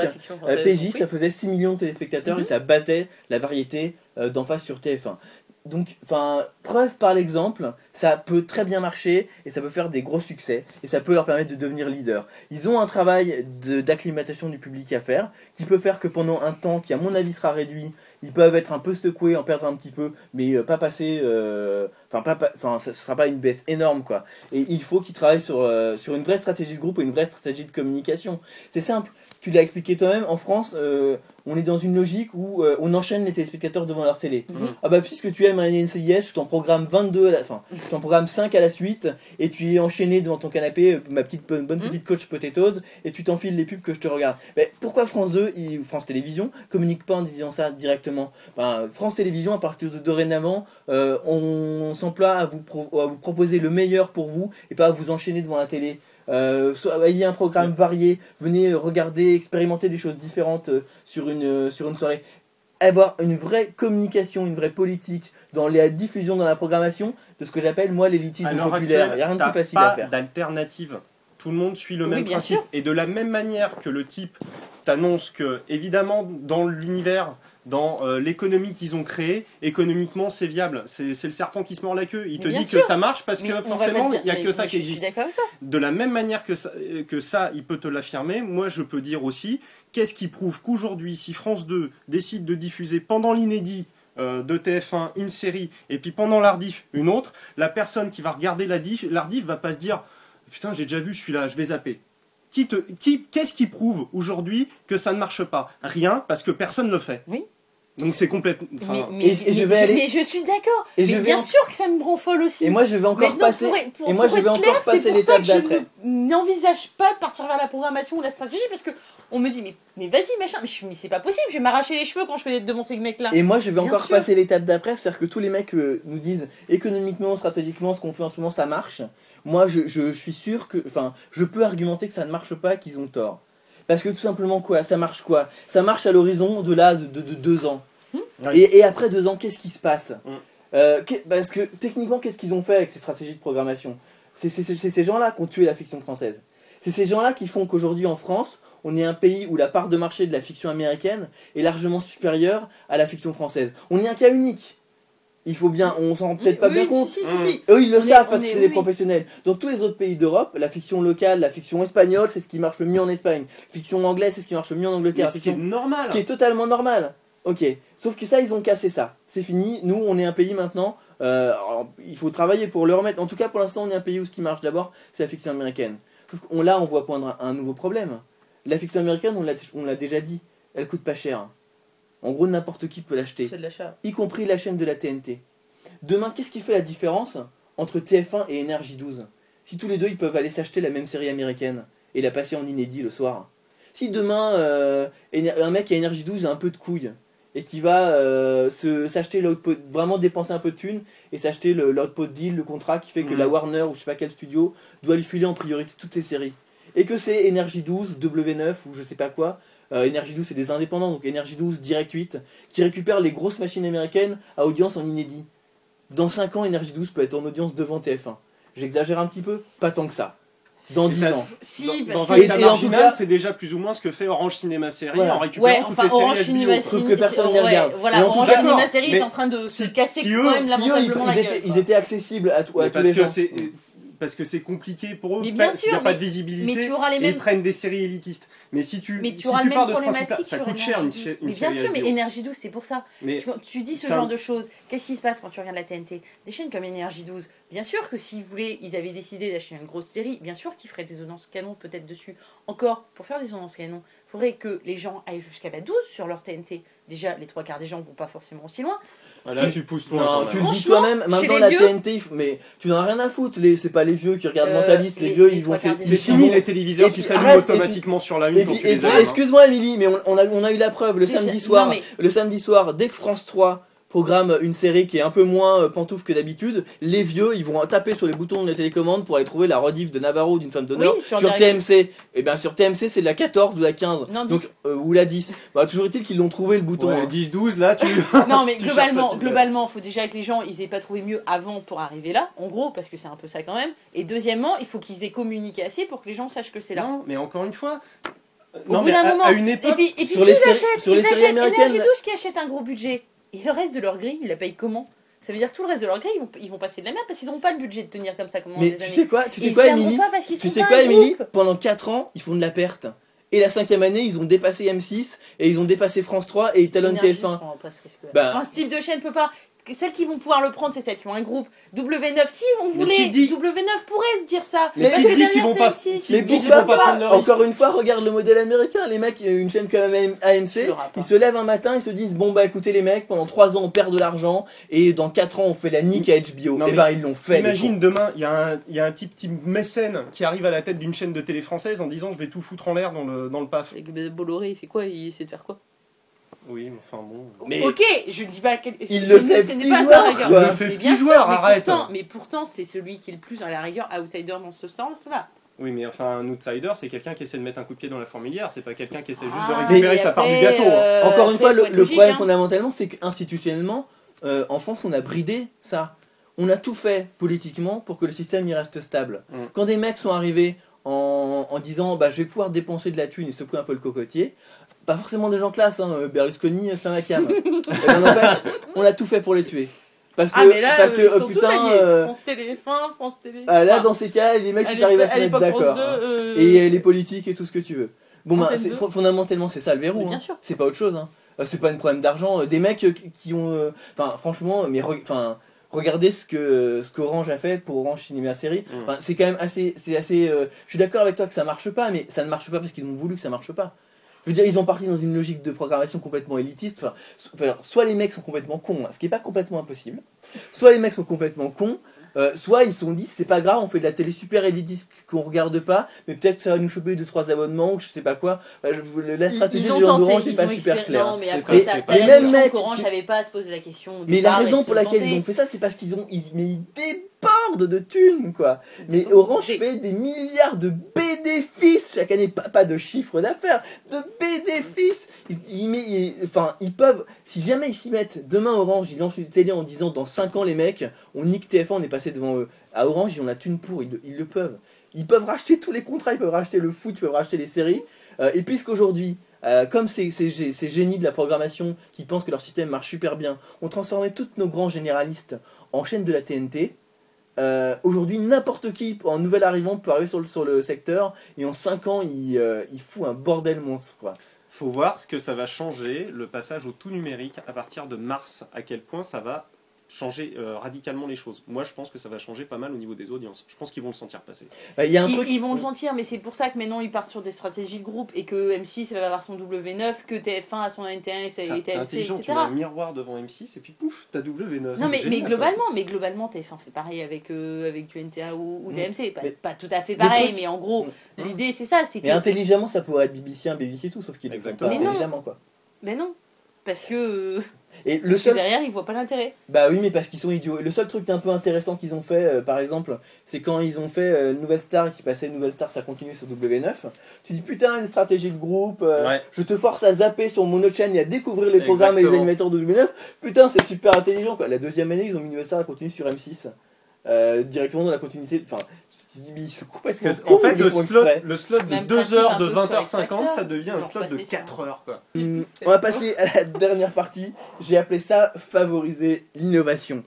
PJ, ça faisait 6 millions de téléspectateurs et ça battait la variété d'en face sur TF1. Donc, enfin, preuve par l'exemple, ça peut très bien marcher et ça peut faire des gros succès et ça peut leur permettre de devenir leader. Ils ont un travail d'acclimatation du public à faire qui peut faire que pendant un temps qui, à mon avis, sera réduit, ils peuvent être un peu secoués, en perdre un petit peu, mais euh, pas passer. euh, Enfin, pas, pas- ça sera pas une baisse énorme, quoi. Et il faut qu'ils travaillent sur, euh, sur une vraie stratégie de groupe et une vraie stratégie de communication. C'est simple. Tu l'as expliqué toi-même, en France, euh, on est dans une logique où euh, on enchaîne les téléspectateurs devant leur télé. Mhm. Ah bah puisque tu aimes un NCIS, je t'en programme 22 à la fin, je t'en programme 5 à la suite et tu es enchaîné devant ton canapé, euh, ma petite bonne, bonne Mhm. petite coach potatoes et tu t'enfiles les pubs que je te regarde. Mais pourquoi France 2 et France Télévisions communique pas en disant ça directement? Ben, France Télévisions à partir de dorénavant, euh, on s'emploie à vous pro- à vous proposer le meilleur pour vous et pas à vous enchaîner devant la télé. Euh, soit- ayez un programme varié, venez euh, regarder, expérimenter des choses différentes euh, sur une, euh, sur une soirée. Avoir une vraie communication, une vraie politique dans la diffusion, dans la programmation de ce que j'appelle moi l'élitisme populaire. Il n'y a rien de plus facile pas à faire. d'alternative. Tout le monde suit le Oui, même bien principe. sûr. Et de la même manière que le type t'annonce que, évidemment, dans l'univers, dans euh, l'économie qu'ils ont créée, économiquement c'est viable. C'est le serpent qui se mord la queue. Il te bien dit que ça marche parce Mais que forcément il n'y a que mais ça qui existe. De la même manière que ça, que ça, il peut te l'affirmer, moi je peux dire aussi, qu'est-ce qui prouve qu'aujourd'hui, si France 2 décide de diffuser pendant l'inédit euh, de TF1 une série, et puis pendant l'Ardif une autre, la personne qui va regarder la l'Ardif va pas se dire Putain, j'ai déjà vu celui-là, je vais zapper. Qui te, qui, qu'est-ce qui prouve aujourd'hui que ça ne marche pas? Rien, parce que personne ne le fait. Oui. Donc c'est complètement. mais, mais- et je- et je mais- vais aller- mais je suis d'accord. Et Mais je vais bien en- sûr que ça me rend folle aussi. Et moi je vais encore passer. pour être- pour- et moi, je vais encore clair, passer c'est pour ça l'étape que d'après. Je ne- n'envisage pas de partir vers la programmation ou la stratégie parce que on me dit mais, mais vas-y machin, mais, je- mais c'est pas possible, je vais m'arracher les cheveux quand je vais être devant ces mecs-là. Et moi, je vais Bien encore sûr. passer l'étape d'après, c'est-à-dire que tous les mecs euh, nous disent économiquement, stratégiquement, ce qu'on fait en ce moment, ça marche. Moi, je, je suis sûr que, enfin, je peux argumenter que ça ne marche pas, qu'ils ont tort. Parce que tout simplement, quoi, ça marche quoi? Ça marche à l'horizon de là, de, de- de deux ans. Ouais. Et, et après deux ans, qu'est-ce qui se passe? Mm. Euh, Parce que techniquement, qu'est-ce qu'ils ont fait avec ces stratégies de programmation? C'est ces gens-là qui ont tué la fiction française. C'est ces gens-là qui font qu'aujourd'hui en France, on est un pays où la part de marché de la fiction américaine est largement supérieure à la fiction française. On est un cas unique. Il faut bien, on s'en rend peut-être pas Oui, bien si, compte. si, si, si. Eux, ils le On savent parce que est- c'est oui, des professionnels. Dans tous les autres pays d'Europe, la fiction locale, la fiction espagnole, c'est ce qui marche le mieux en Espagne. La fiction anglaise, c'est ce qui marche le mieux en Angleterre. mais ce qui est normal. Ce qui est totalement normal. Ok, sauf que ça, ils ont cassé ça. C'est fini. Nous, on est un pays maintenant. euh, alors, il faut travailler pour le remettre. En tout cas, pour l'instant, on est un pays où ce qui marche d'abord, c'est la fiction américaine. Sauf qu'on là, on voit poindre un, un nouveau problème. La fiction américaine, on l'a on l'a déjà dit, elle coûte pas cher. En gros, n'importe qui peut l'acheter, C'est de l'achat. y compris la chaîne de la TNT. Demain, qu'est-ce qui fait la différence entre TF1 et Energy 12 Si tous les deux, ils peuvent aller s'acheter la même série américaine et la passer en inédit le soir. Si demain, euh, un mec à Energy 12 a un peu de couilles et qui va euh, se s'acheter l'output, vraiment dépenser un peu de thunes et s'acheter le- l'output deal, le contrat qui fait que Mhm. la Warner ou je sais pas quel studio doit lui filer en priorité toutes ses séries. Et que c'est Energy 12, W9 ou je sais pas quoi. Euh, Energy 12 c'est des indépendants, donc Energy 12, Direct 8, qui récupèrent les grosses machines américaines à audience en inédit. Dans 5 ans, Energy 12 peut être en audience devant TF1. J'exagère un petit peu, pas tant que ça. Dans C'est 10 ça. ans. Si, parce dans que. Et- et en tout cas- c'est déjà plus ou moins ce que fait Orange Cinéma Série Voilà. en récupérant Ouais, toutes enfin, les séries Orange HBO, Cinéma quoi. Sauf que Série, personne ouais, regarde. Voilà, en tout Orange cas, Cinéma Série est en train de se casser si eux- quand même Si eux, ils, la ils gueule. étaient, ils étaient accessibles à, à tous parce les que gens. Parce que c'est compliqué pour eux Mais bien parce qu'il n'y a pas de visibilité mais tu auras les et ils prennent des séries élitistes mais si tu Mais tu si tu pars de ce principe problématique ça coûte cher une, Mais bien série sûr, mais. Energy 12, c'est pour ça. mais Tu, tu dis ce ça- genre de choses. Qu'est-ce qui se passe quand tu regardes la TNT Des chaînes comme Energy 12, bien sûr que s'ils voulaient, ils avaient décidé d'acheter une grosse série, bien sûr qu'ils feraient des audiences canon peut-être dessus. Encore, pour faire des audiences canon, il faudrait que les gens aillent jusqu'à la 12 sur leur TNT. Déjà, les trois quarts des gens vont pas forcément aussi loin. Tu pousses loin Non, tu le dis toi-même, maintenant la vieux- TNT, il faut- mais tu n'en as rien à foutre, les, c'est pas les vieux qui regardent Euh, Mentalist, les, les- vieux les ils vont. c'est- fini les téléviseurs Et qui puis, s'allument puis- automatiquement sur la une puis, puis, excuse-moi Émilie, mais on, on a, on a eu la preuve le samedi soir. Le samedi soir, dès que France 3 programme une série qui est un peu moins euh, pantoufle que d'habitude, les vieux ils vont taper sur les boutons de la télécommande pour aller trouver la rediff de Navarro ou d'une femme d'honneur Oui, sur. TMC. Et bien sur TMC c'est la 14 ou la 15. Non, donc, 10. euh, ou la 10. Bah, toujours est-il qu'ils l'ont trouvé le bouton. Ouais, hein. 10 12 là tu Non, mais Tu globalement, globalement, faut déjà que les gens ils aient pas trouvé mieux avant pour arriver là, en gros, parce que c'est un peu ça quand même. Et deuxièmement, il faut qu'ils aient communiqué assez pour que les gens sachent que c'est là. non mais encore une fois Au non bout mais d'un à, moment. à une Et époque puis, et puis Sur les s'ils séries- achètent, sur les ils séries achètent américaines- Energy 12 qui achète un gros budget. Et le reste de leur grille, ils la payent comment? Ça veut dire que tout le reste de leur grille, ils vont, ils vont passer de la merde parce qu'ils n'ont pas le budget de tenir comme ça pendant Mais des tu années. sais quoi, tu sais quoi Émilie Tu sais quoi Émilie. Pendant 4 ans ils font de la perte. Et la cinquième année ils ont dépassé M6 et ils ont dépassé France 3 et ils talonnent Énergie, TF1. je prends pas ce risque-là. Bah- Enfin, ce type de chaîne peut pas. Celles qui vont pouvoir le prendre, c'est celles qui ont un groupe. W9, si on Mais voulait, qui dit- W9 pourrait se dire ça. Mais parce qui que dit qu'ils derrière, c'est pas- M6. qui Mais vont pas pas Encore une fois, regarde le modèle américain. Les mecs, une chaîne comme AMC, ils se lèvent un matin, ils se disent Bon, bah écoutez, les mecs, pendant 3 ans on perd de l'argent et dans 4 ans on fait la nique à HBO. Non, et mais ben ils l'ont fait. Imagine demain, il y, a un- il y a un type, type mécène qui arrive à la tête d'une chaîne de télé française en disant je vais tout foutre en l'air dans le, dans le PAF. Et que Bolloré, il fait quoi? Il essaie de faire quoi? Oui, mais enfin bon. Mais- Ok, je ne dis pas quel. Il je le fait ce n'est petit pas sa joueur, rigueur. quoi. Il le fait Mais petit bien sûr, joueur, mais arrête. Pourtant, mais pourtant, c'est celui qui est le plus, à la rigueur, outsider dans ce sens-là. Oui, mais enfin, un outsider, c'est quelqu'un qui essaie de mettre un coup de pied dans la fourmilière, c'est pas quelqu'un qui essaie juste Ah, de récupérer mais sa part du gâteau. hein. euh, Encore une fois, le, problème hein. fondamentalement, c'est qu'institutionnellement, euh, en France, on a bridé ça. On a tout fait politiquement pour que le système y reste stable. Mm. Quand des mecs sont arrivés en, en disant bah, je vais pouvoir dépenser de la thune et secouer un peu le cocotier, pas forcément des gens classe, hein, Berlusconi, ben, n'empêche, on a tout fait pour les tuer. Parce que, Ah, mais là, parce que euh, ils oh, sont putain, euh, France Télé F1, France Télé. ah, là Enfin, dans ces cas, les mecs ils arrivent à se mettre d'accord. 2, hein. euh, Et les politiques et tout ce que tu veux. Bon, bah, Antenne c'est- 2. fon- fondamentalement, c'est ça le verrou. Hein. C'est pas autre chose. Hein. C'est pas un problème d'argent. Des mecs qui- ont. euh, Enfin, franchement, mais re- enfin, regardez ce que ce qu'Orange a fait pour Orange Cinéma Série. Mm. Enfin, c'est quand même assez. C'est assez. euh, je suis d'accord avec toi que ça marche pas, mais ça ne marche pas parce qu'ils ont voulu que ça marche pas. Je veux dire, ils ont parti dans une logique de programmation complètement élitiste. Enfin, so- enfin, soit les mecs sont complètement cons, hein, ce qui est pas complètement impossible. Soit les mecs sont complètement cons. euh, soit ils se sont dit c'est pas grave on fait de la télé super élitiste qu'on regarde pas mais peut-être ça va nous choper deux trois abonnements ou je sais pas quoi je- la Ils- stratégie ils gens tenté, d'Orange n'est ils pas super claire la Les mêmes mecs qu'Orange qui- n'avait pas à se poser la question. Mais la raison ils pour laquelle ils ont fait ça, c'est parce qu'ils ont ils, mais ils de thunes, quoi. Mais Orange Des- fait des milliards de bénéfices chaque année, pas, pas de chiffre d'affaires, de bénéfices. Ils, ils met- ils- enfin, ils peuvent, si jamais ils s'y mettent, demain Orange, ils lancent une télé en disant dans 5 ans les mecs, on nique TF1, on est passé devant eux. À Orange, ils ont la thune pour, ils, le- ils le peuvent. Ils peuvent racheter tous les contrats, ils peuvent racheter le foot, ils peuvent racheter les séries. Euh, et puisqu'aujourd'hui, euh, comme ces, ces, ces génies de la programmation qui pensent que leur système marche super bien, ont transformé tous nos grands généralistes en chaîne de la TNT, euh, aujourd'hui, n'importe qui, en nouvel arrivant, peut arriver sur le, sur le secteur et en 5 ans, il, euh, il fout un bordel monstre. Faut voir ce que ça va changer, le passage au tout numérique à partir de mars, à quel point ça va changer euh, radicalement les choses. Moi, je pense que ça va changer pas mal au niveau des audiences. Je pense qu'ils vont le sentir passer. Bah, Il y a un Ils, truc. ils vont le sentir, mais c'est pour ça que maintenant ils partent sur des stratégies de groupe et que M6 va avoir son W9, que TF1 a son NT1 et C'est et c'est TMC, intelligent, tu etc. mets un miroir devant M6 et puis pouf, t'as W9. Non C'est mais, mais génial, globalement, mais globalement TF1 fait pareil avec, euh, avec du NT1 ou, ou Mm. TMC. Pas, Mais- pas tout à fait pareil, mais en gros, Mm. l'idée c'est ça, c'est que... Mais intelligemment, ça pourrait être BBC 1, BBC 2, sauf qu'ils le font pas Exactement. Mais non. intelligemment quoi. Mais non, parce que, euh, Et le parce que seul, derrière ils voient pas l'intérêt. Bah oui, mais parce qu'ils sont idiots. Et le seul truc un peu intéressant qu'ils ont fait, euh, par exemple, c'est quand ils ont fait euh, Nouvelle Star qui passait Nouvelle Star, ça continue sur W9. Tu dis putain, une stratégie de groupe, euh, Ouais. je te force à zapper sur mon autre chaîne et à découvrir les programmes et les Exactement. animateurs de W9. Putain, c'est super intelligent quoi. La deuxième année, ils ont mis Nouvelle Star, elle continue sur M6. Euh, directement dans la continuité. Enfin, tu te dis, mais ils se coupent Parce que, en fait, le slot, exprès. le slot de Même 2 principe heures un de peu sur 20h50, ça devient un slot de repassé 4 sur- heures. Quoi. Hum, On va passer à la dernière partie. J'ai appelé ça favoriser l'innovation.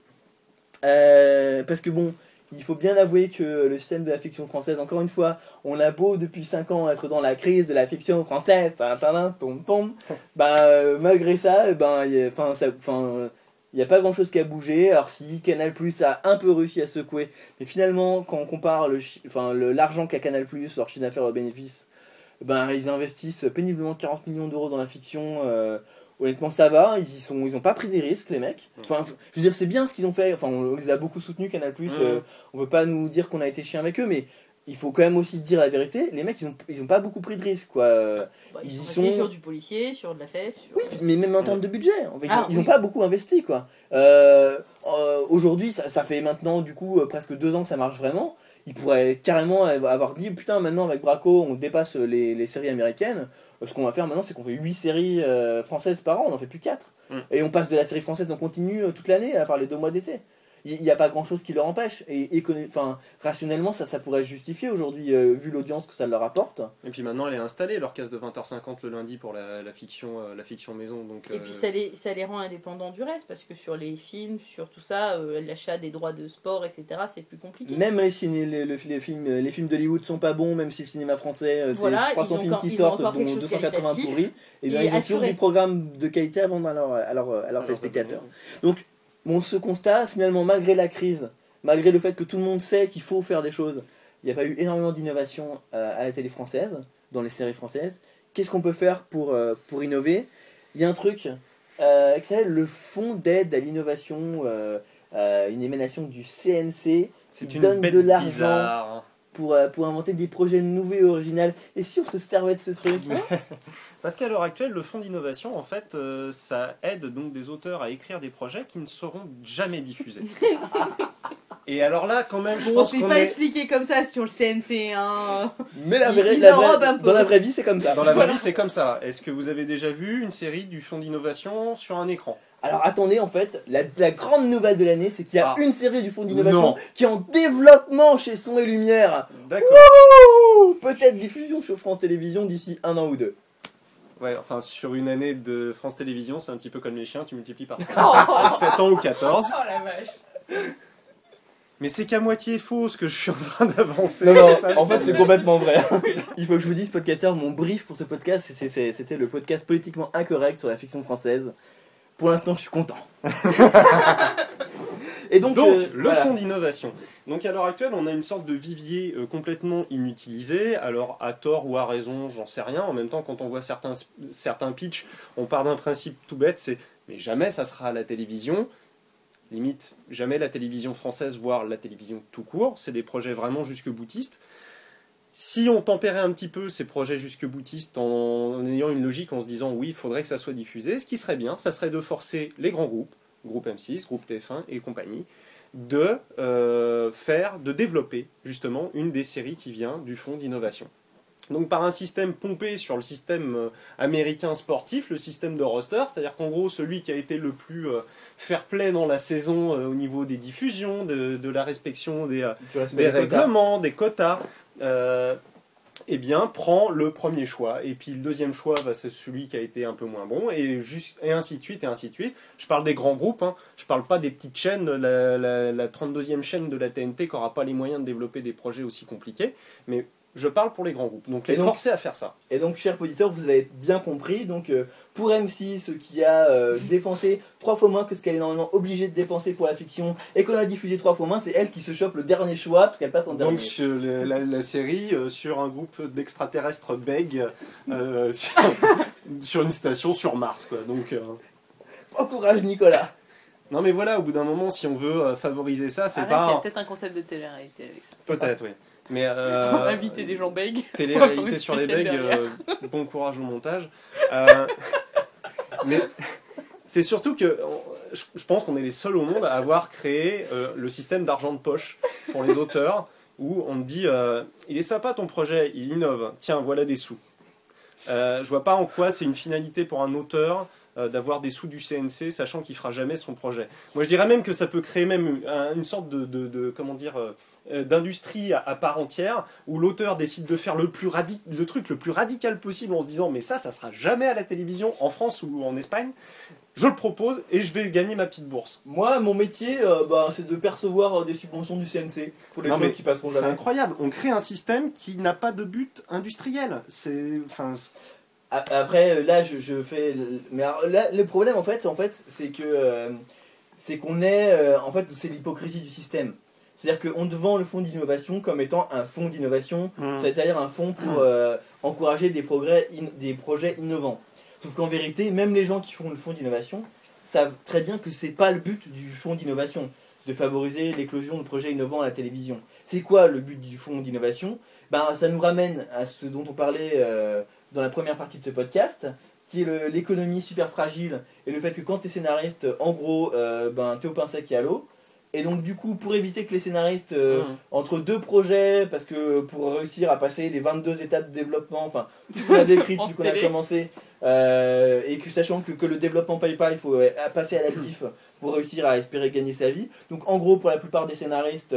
Euh, parce que bon, il faut bien avouer que le système de la fiction française, encore une fois, on a beau depuis 5 ans être dans la crise de la fiction française, tin, tin, tin, tom, tom, bah, euh, malgré ça, ben, enfin, ça, enfin, il n'y a pas grand chose qui a bougé. Alors si Canal Plus a un peu réussi à secouer, mais finalement, quand on compare le, enfin, l'argent qu'a Canal Plus, leur chiffre d'affaires, leur bénéfice, ben, ils investissent péniblement 40 millions d'euros dans la fiction. euh, honnêtement, ça va. Ils y sont, ils ont pas pris des risques, les mecs. Enfin, je veux dire, c'est bien ce qu'ils ont fait. Enfin, on, on les a beaucoup soutenus, Canal Plus. Mhm. on peut pas nous dire qu'on a été chien avec eux, mais il faut quand même aussi dire la vérité. Les mecs, ils ont, ils ont pas beaucoup pris de risques, quoi. Bah, ils, Ils sont sont- sur du policier, sur de la fesse. Sur... Oui, mais même en termes de budget, en fait, Ah, ils ont oui. pas beaucoup investi, quoi. Euh, euh, Aujourd'hui, ça, ça fait maintenant, du coup, euh, presque deux ans que ça marche vraiment. Ils pourraient carrément avoir dit, putain, maintenant avec Braco, on dépasse les, les séries américaines. Ce qu'on va faire maintenant, c'est qu'on fait 8 séries euh, françaises par an, on en fait plus 4. Mm. Et on passe de la série française en continu euh, toute l'année, à part les deux mois d'été. Il n'y a pas grand chose qui leur empêche. Et, enfin, rationnellement, ça, ça pourrait se justifier aujourd'hui, euh, vu l'audience que ça leur apporte. Et puis maintenant, elle est installée, leur case de 20h50 le lundi pour la, la fiction, euh, la fiction maison. Donc, Et euh, puis ça les, ça les rend indépendants du reste, parce que sur les films, sur tout ça, euh, l'achat des droits de sport, etc., c'est plus compliqué. Même les, ciné, le- le- les films, les films d'Hollywood sont pas bons, même si le cinéma français, euh, c'est Voilà, 300 ils ont films encore- qui sortent, dont quelque chose de 280 qualitatif pourris, et bien et ils ont toujours assuré. du programme de qualité à vendre à leurs à leur, à leurs alors, téléspectateurs. euh, Bon, ce constat, finalement, malgré la crise, malgré le fait que tout le monde sait qu'il faut faire des choses, il n'y a pas eu énormément d'innovation euh, à la télé française, dans les séries françaises. Qu'est-ce qu'on peut faire pour, euh, pour innover? Il y a un truc euh, qui s'appelle le Fonds d'aide à l'innovation, euh, euh, une émanation du CNC C'est une bête de l'argent. Pour, euh, pour inventer des projets nouveaux et originaux. Et si on se servait de ce truc Parce qu'à l'heure actuelle, le fonds d'innovation, en fait, euh, ça aide donc des auteurs à écrire des projets qui ne seront jamais diffusés. Et alors là, quand même, je Bon, pense c'est qu'on pas est... expliqué comme ça sur le CNC, hein. Mais la vraie, la vraie- dans la vraie vie, c'est comme ça. Dans la vraie vie, c'est comme ça. Est-ce que vous avez déjà vu une série du fonds d'innovation sur un écran? Alors attendez, en fait, la, la grande nouvelle de l'année, c'est qu'il y a Ah. une série du Fonds d'innovation qui est en développement chez Son et Lumière. D'accord. Ouh Peut-être diffusion sur France Télévisions d'ici un an ou deux. Ouais, enfin, sur une année de France Télévisions, c'est un petit peu comme les chiens, tu multiplies par 7. Oh. c'est 7 ans ou 14. Oh la vache. Mais c'est qu'à moitié faux ce que je suis en train d'avancer. Non, non, ça, en fait, c'est complètement vrai. Il faut que je vous dise, podcaster, mon brief pour ce podcast, c'était le podcast politiquement incorrect sur la fiction française. Pour l'instant, je suis content. Et donc, Donc, euh, le voilà. fonds d'innovation. Donc, à l'heure actuelle, on a une sorte de vivier euh, complètement inutilisé. Alors, à tort ou à raison, j'en sais rien. En même temps, quand on voit certains, certains pitchs, on part d'un principe tout bête c'est mais jamais ça sera à la télévision. Limite, jamais la télévision française, voire la télévision tout court. C'est des projets vraiment jusque-boutistes. Si on tempérait un petit peu ces projets jusque-boutistes en, en ayant une logique, en se disant oui, il faudrait que ça soit diffusé, ce qui serait bien, ça serait de forcer les grands groupes, groupe M6, groupe TF1 et compagnie, de euh, faire, de développer justement une des séries qui vient du fonds d'innovation. Donc par un système pompé sur le système euh, américain sportif, le système de roster, c'est-à-dire qu'en gros celui qui a été le plus euh, fair-play dans la saison au niveau des diffusions, de, de la respectation des, quotas. règlements, des quotas, eh bien, prend le premier choix. Et puis le deuxième choix, bah, c'est celui qui a été un peu moins bon, et ainsi de suite, et ainsi de suite. Je parle des grands groupes, hein. je parle pas des petites chaînes, la, la, la 32e chaîne de la TNT qui n'aura pas les moyens de développer des projets aussi compliqués, mais Je parle pour les grands groupes. Donc les donc- forcer à faire ça. Et donc, chers auditeurs, vous avez bien compris. Donc, euh, pour M6, qui a euh, dépensé trois fois moins que ce qu'elle est normalement obligée de dépenser pour la fiction, et qu'on a diffusé trois fois moins, c'est elle qui se chope le dernier choix parce qu'elle passe en dernier. Donc la, la série euh, sur un groupe d'extraterrestres bègues euh, sur, sur une station sur Mars. Quoi. Donc, euh, Bon courage, Nicolas. non mais voilà, au bout d'un moment, si on veut favoriser ça, c'est Arrête, il y a pas... peut-être un concept de télé-réalité avec ça. Peut-être, oui. Mais euh, inviter des gens bègues. télé-réalité sur les bègues, euh, bon courage au montage. Euh, mais c'est surtout que je pense qu'on est les seuls au monde à avoir créé euh, le système d'argent de poche pour les auteurs, où on dit il est sympa ton projet, il innove, tiens voilà des sous. Je vois pas en quoi c'est une finalité pour un auteur d'avoir des sous du CNC, sachant qu'il fera jamais son projet. Moi, je dirais même que ça peut créer même un- une sorte de, de- de- comment dire, d'industrie à, à part entière, où l'auteur décide de faire le plus le truc le plus radical possible en se disant, mais ça, ça sera jamais à la télévision en France ou en Espagne. Je le propose et je vais gagner ma petite bourse. Moi, mon métier, euh, bah, c'est de percevoir euh, des subventions du CNC pour les Non, trucs mais qui passeront C'est jamais. incroyable. On crée un système qui n'a pas de but industriel. C'est, enfin, Après, euh, là, je, je fais. Mais alors, là, le problème, en fait, en fait c'est que. euh, c'est qu'on est. euh, en fait, c'est l'hypocrisie du système. C'est-à-dire qu'on te vend le fonds d'innovation comme étant un fonds d'innovation, Hmm. c'est-à-dire un fonds pour euh, encourager des, progrès in- des projets innovants. Sauf qu'en vérité, même les gens qui font le fonds d'innovation savent très bien que c'est pas le but du fonds d'innovation, de favoriser l'éclosion de projets innovants à la télévision. C'est quoi le but du fonds d'innovation? Ben, Ça nous ramène à ce dont on parlait euh, dans la première partie de ce podcast, qui est l'économie super fragile et le fait que quand tu es scénariste, en gros, euh, ben, tu es au à l'eau. Et donc, du coup, pour éviter que les scénaristes, euh, entre deux projets, parce que pour réussir à passer les 22 étapes de développement, enfin, tout ce qu'on a décrit, tout ce qu'on a commencé, euh, et que sachant que, que le développement paye pas, il faut euh, passer à l'actif pour réussir à espérer gagner sa vie. Donc, en gros, pour la plupart des scénaristes,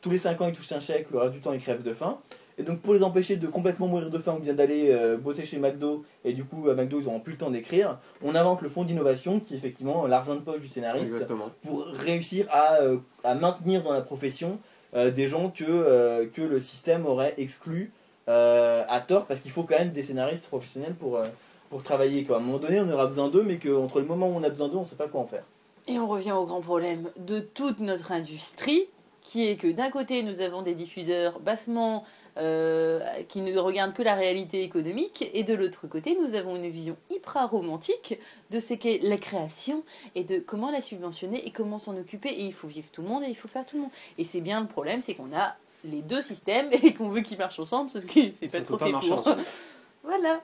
tous les 5 ans, ils touchent un chèque, le reste du temps, ils crèvent de faim. Et donc, pour les empêcher de complètement mourir de faim ou bien d'aller euh, bosser chez McDo, et du coup, à McDo, ils n'auront plus le temps d'écrire, on invente le fonds d'innovation, qui est effectivement l'argent de poche du scénariste Exactement. pour réussir à, euh, à maintenir dans la profession euh, des gens que, euh, que le système aurait exclus euh, à tort, parce qu'il faut quand même des scénaristes professionnels pour, euh, pour travailler. Quoi. À un moment donné, on aura besoin d'eux, mais qu'entre le moment où on a besoin d'eux, on ne sait pas quoi en faire. Et on revient au grand problème de toute notre industrie, qui est que d'un côté, nous avons des diffuseurs bassement euh, qui ne regardent que la réalité économique, et de l'autre côté, nous avons une vision hyper romantique de ce qu'est la création et de comment la subventionner et comment s'en occuper. Et il faut vivre tout le monde et il faut faire tout le monde. Et c'est bien le problème, c'est qu'on a les deux systèmes et qu'on veut qu'ils marchent ensemble, sauf que c'est Ça pas peut trop pas fait marcher pour. ensemble. voilà.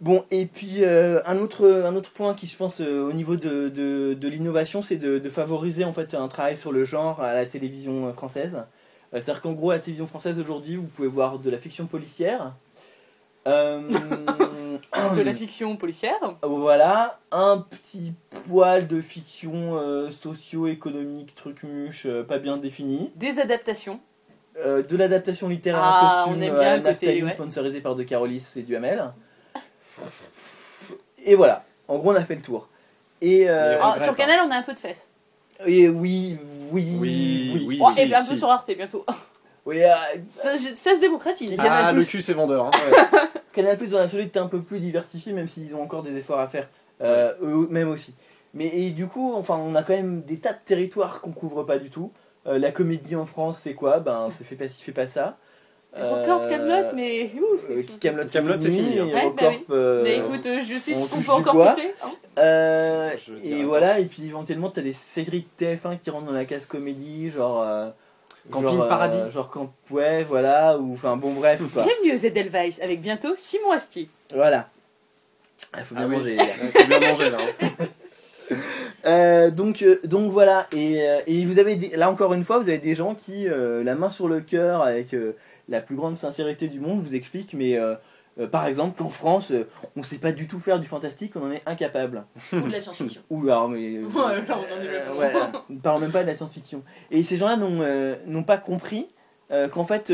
Bon, et puis euh, un, autre, un autre point qui, je pense, euh, au niveau de, de, de l'innovation, c'est de, de favoriser en fait un travail sur le genre à la télévision euh, française. C'est-à-dire qu'en gros, à la télévision française aujourd'hui, vous pouvez voir de la fiction policière. Euh, De la fiction policière. Voilà, un petit poil de fiction euh, socio-économique, truc muche, euh, pas bien défini. Des adaptations. Euh, de l'adaptation littéraire Ah, en costume, on aime euh, bien côté, ouais. sponsorisé par De Carolis et Duhamel. Et voilà, en gros on a fait le tour. Et, euh, Ah, sur Canal, on a un peu de fesses. Et oui, oui, Oui, oui. Oh, si, et bien un peu si. sur Arte bientôt. Oui, euh, Ça, je- ça se démocratise. Ah, Canal+. le cul, c'est vendeur. hein. Canal Plus dans l'absolu était un peu plus diversifié, même s'ils ont encore des efforts à faire, euh, eux-mêmes aussi. Mais et du coup, enfin, on a quand même des tas de territoires qu'on couvre pas du tout. Euh, la comédie en France, c'est quoi? Ben, c'est fait pas ci, fait pas ça. Encore Camelot, mais ouf. Euh, Camelot, Camelot, c'est fini, hein. Ouais, bah Recorp, oui. euh, mais écoute, euh, je cite on ce qu'on peut encore bois. citer. hein. euh, et voilà, et puis éventuellement, t'as des séries de TF1 qui rentrent dans la case comédie, genre. euh, Camping genre, euh, Paradis. genre Camp, ouais, voilà, ou enfin bon, bref, quoi. J'aime mieux Edelweiss avec bientôt Simon Astier. Voilà. Il faut bien Ah oui. manger, les gars. Faut bien manger là. hein. Euh, donc, euh, donc voilà, et, euh, et vous avez des- là encore une fois, vous avez des gens qui, euh, la main sur le cœur, avec euh, la plus grande sincérité du monde, vous expliquent, mais euh, euh, par exemple qu'en France, euh, on sait pas du tout faire du fantastique, on en est incapable. Ou de la science-fiction. Ou alors, mais. Ouais, on ne parlons même pas de la science-fiction. Et ces gens-là n'ont pas compris qu'en fait,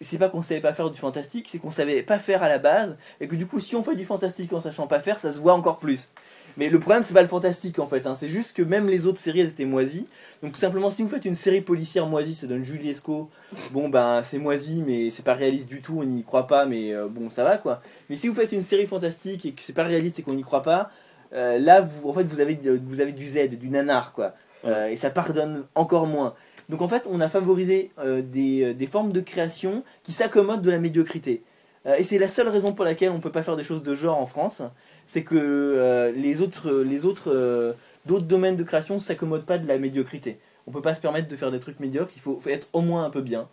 c'est pas qu'on savait pas faire du fantastique, c'est qu'on savait pas faire à la base, et que du coup, si on fait du fantastique en sachant pas faire, ça se voit encore plus. Mais le problème, c'est pas le fantastique en fait, hein. c'est juste que même les autres séries, elles étaient moisies. Donc simplement, si vous faites une série policière moisie, ça donne Julie Esco, bon ben c'est moisi, mais c'est pas réaliste du tout, on n'y croit pas, mais euh, bon ça va quoi. Mais si vous faites une série fantastique et que c'est pas réaliste et qu'on n'y croit pas, euh, là vous, en fait vous avez, vous avez du Z, du nanar quoi. Euh, et ça pardonne encore moins. Donc en fait, on a favorisé euh, des, euh, des formes de création qui s'accommodent de la médiocrité. Euh, et c'est la seule raison pour laquelle on ne peut pas faire des choses de genre en France, c'est que euh, les autres, les euh, d'autres domaines de création s'accommodent pas de la médiocrité. On peut pas se permettre de faire des trucs médiocres, il faut être au moins un peu bien.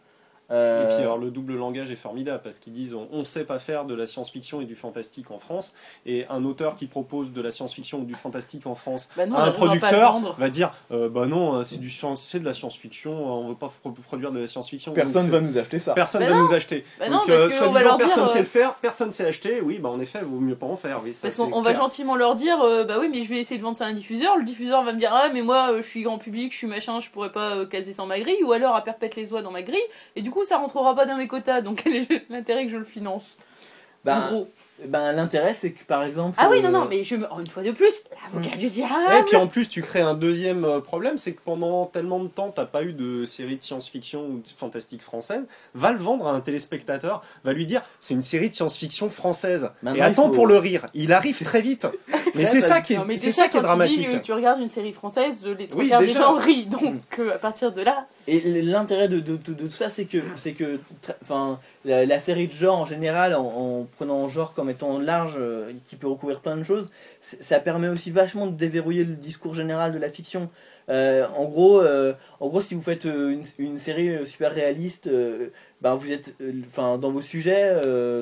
Euh, Et puis alors le double langage est formidable parce qu'ils disent on, on sait pas faire de la science-fiction et du fantastique en France et un auteur qui propose de la science-fiction ou du fantastique en France Bah non, à un pas le producteur va dire euh, bah non c'est du science- c'est de la science-fiction on veut pas pro- produire de la science-fiction personne va nous acheter ça. personne Bah va non. nous acheter Bah donc parce euh, leur dire, personne euh, sait le faire personne sait l'acheter oui bah en effet vaut mieux pas en faire oui ça, Parce qu'on on va gentiment leur dire, euh, bah oui, mais je vais essayer de vendre ça à un diffuseur. Le diffuseur va me dire, ah, mais moi, euh, je suis grand public, je suis machin, je pourrais pas euh, caser sans ma grille. Ou alors à perpète les oies dans ma grille. Et du coup, ça rentrera pas dans mes quotas. Donc, quel est l'intérêt que je le finance En Ben, gros. Ben, l'intérêt c'est que par exemple. Ah oui, non, euh, non, mais je me... oh, une fois de plus, l'avocat du Et diable. puis en plus, tu crées un deuxième euh, problème, c'est que pendant tellement de temps, t'as pas eu de série de science-fiction ou de fantastique française. Va le vendre à un téléspectateur, va lui dire c'est une série de science-fiction française. Maintenant, et attends faut- pour le rire. Il arrive très vite. Mais Ouais, c'est bah, ça qui est, Non, mais c'est déjà, ça qui est dramatique. tu dis tu regardes une série française, les trois Oui, quarts des déjà. gens rient. Donc, euh, à partir de là, Et l'intérêt de, de, de- de tout ça, c'est que, c'est que tra- enfin, la, la série de genre en général, en, en prenant genre comme étant large, euh, qui peut recouvrir plein de choses, ça permet aussi vachement de déverrouiller le discours général de la fiction. Euh, en, gros, euh, en gros, si vous faites une, une série super réaliste, ben vous êtes, enfin, dans vos sujets,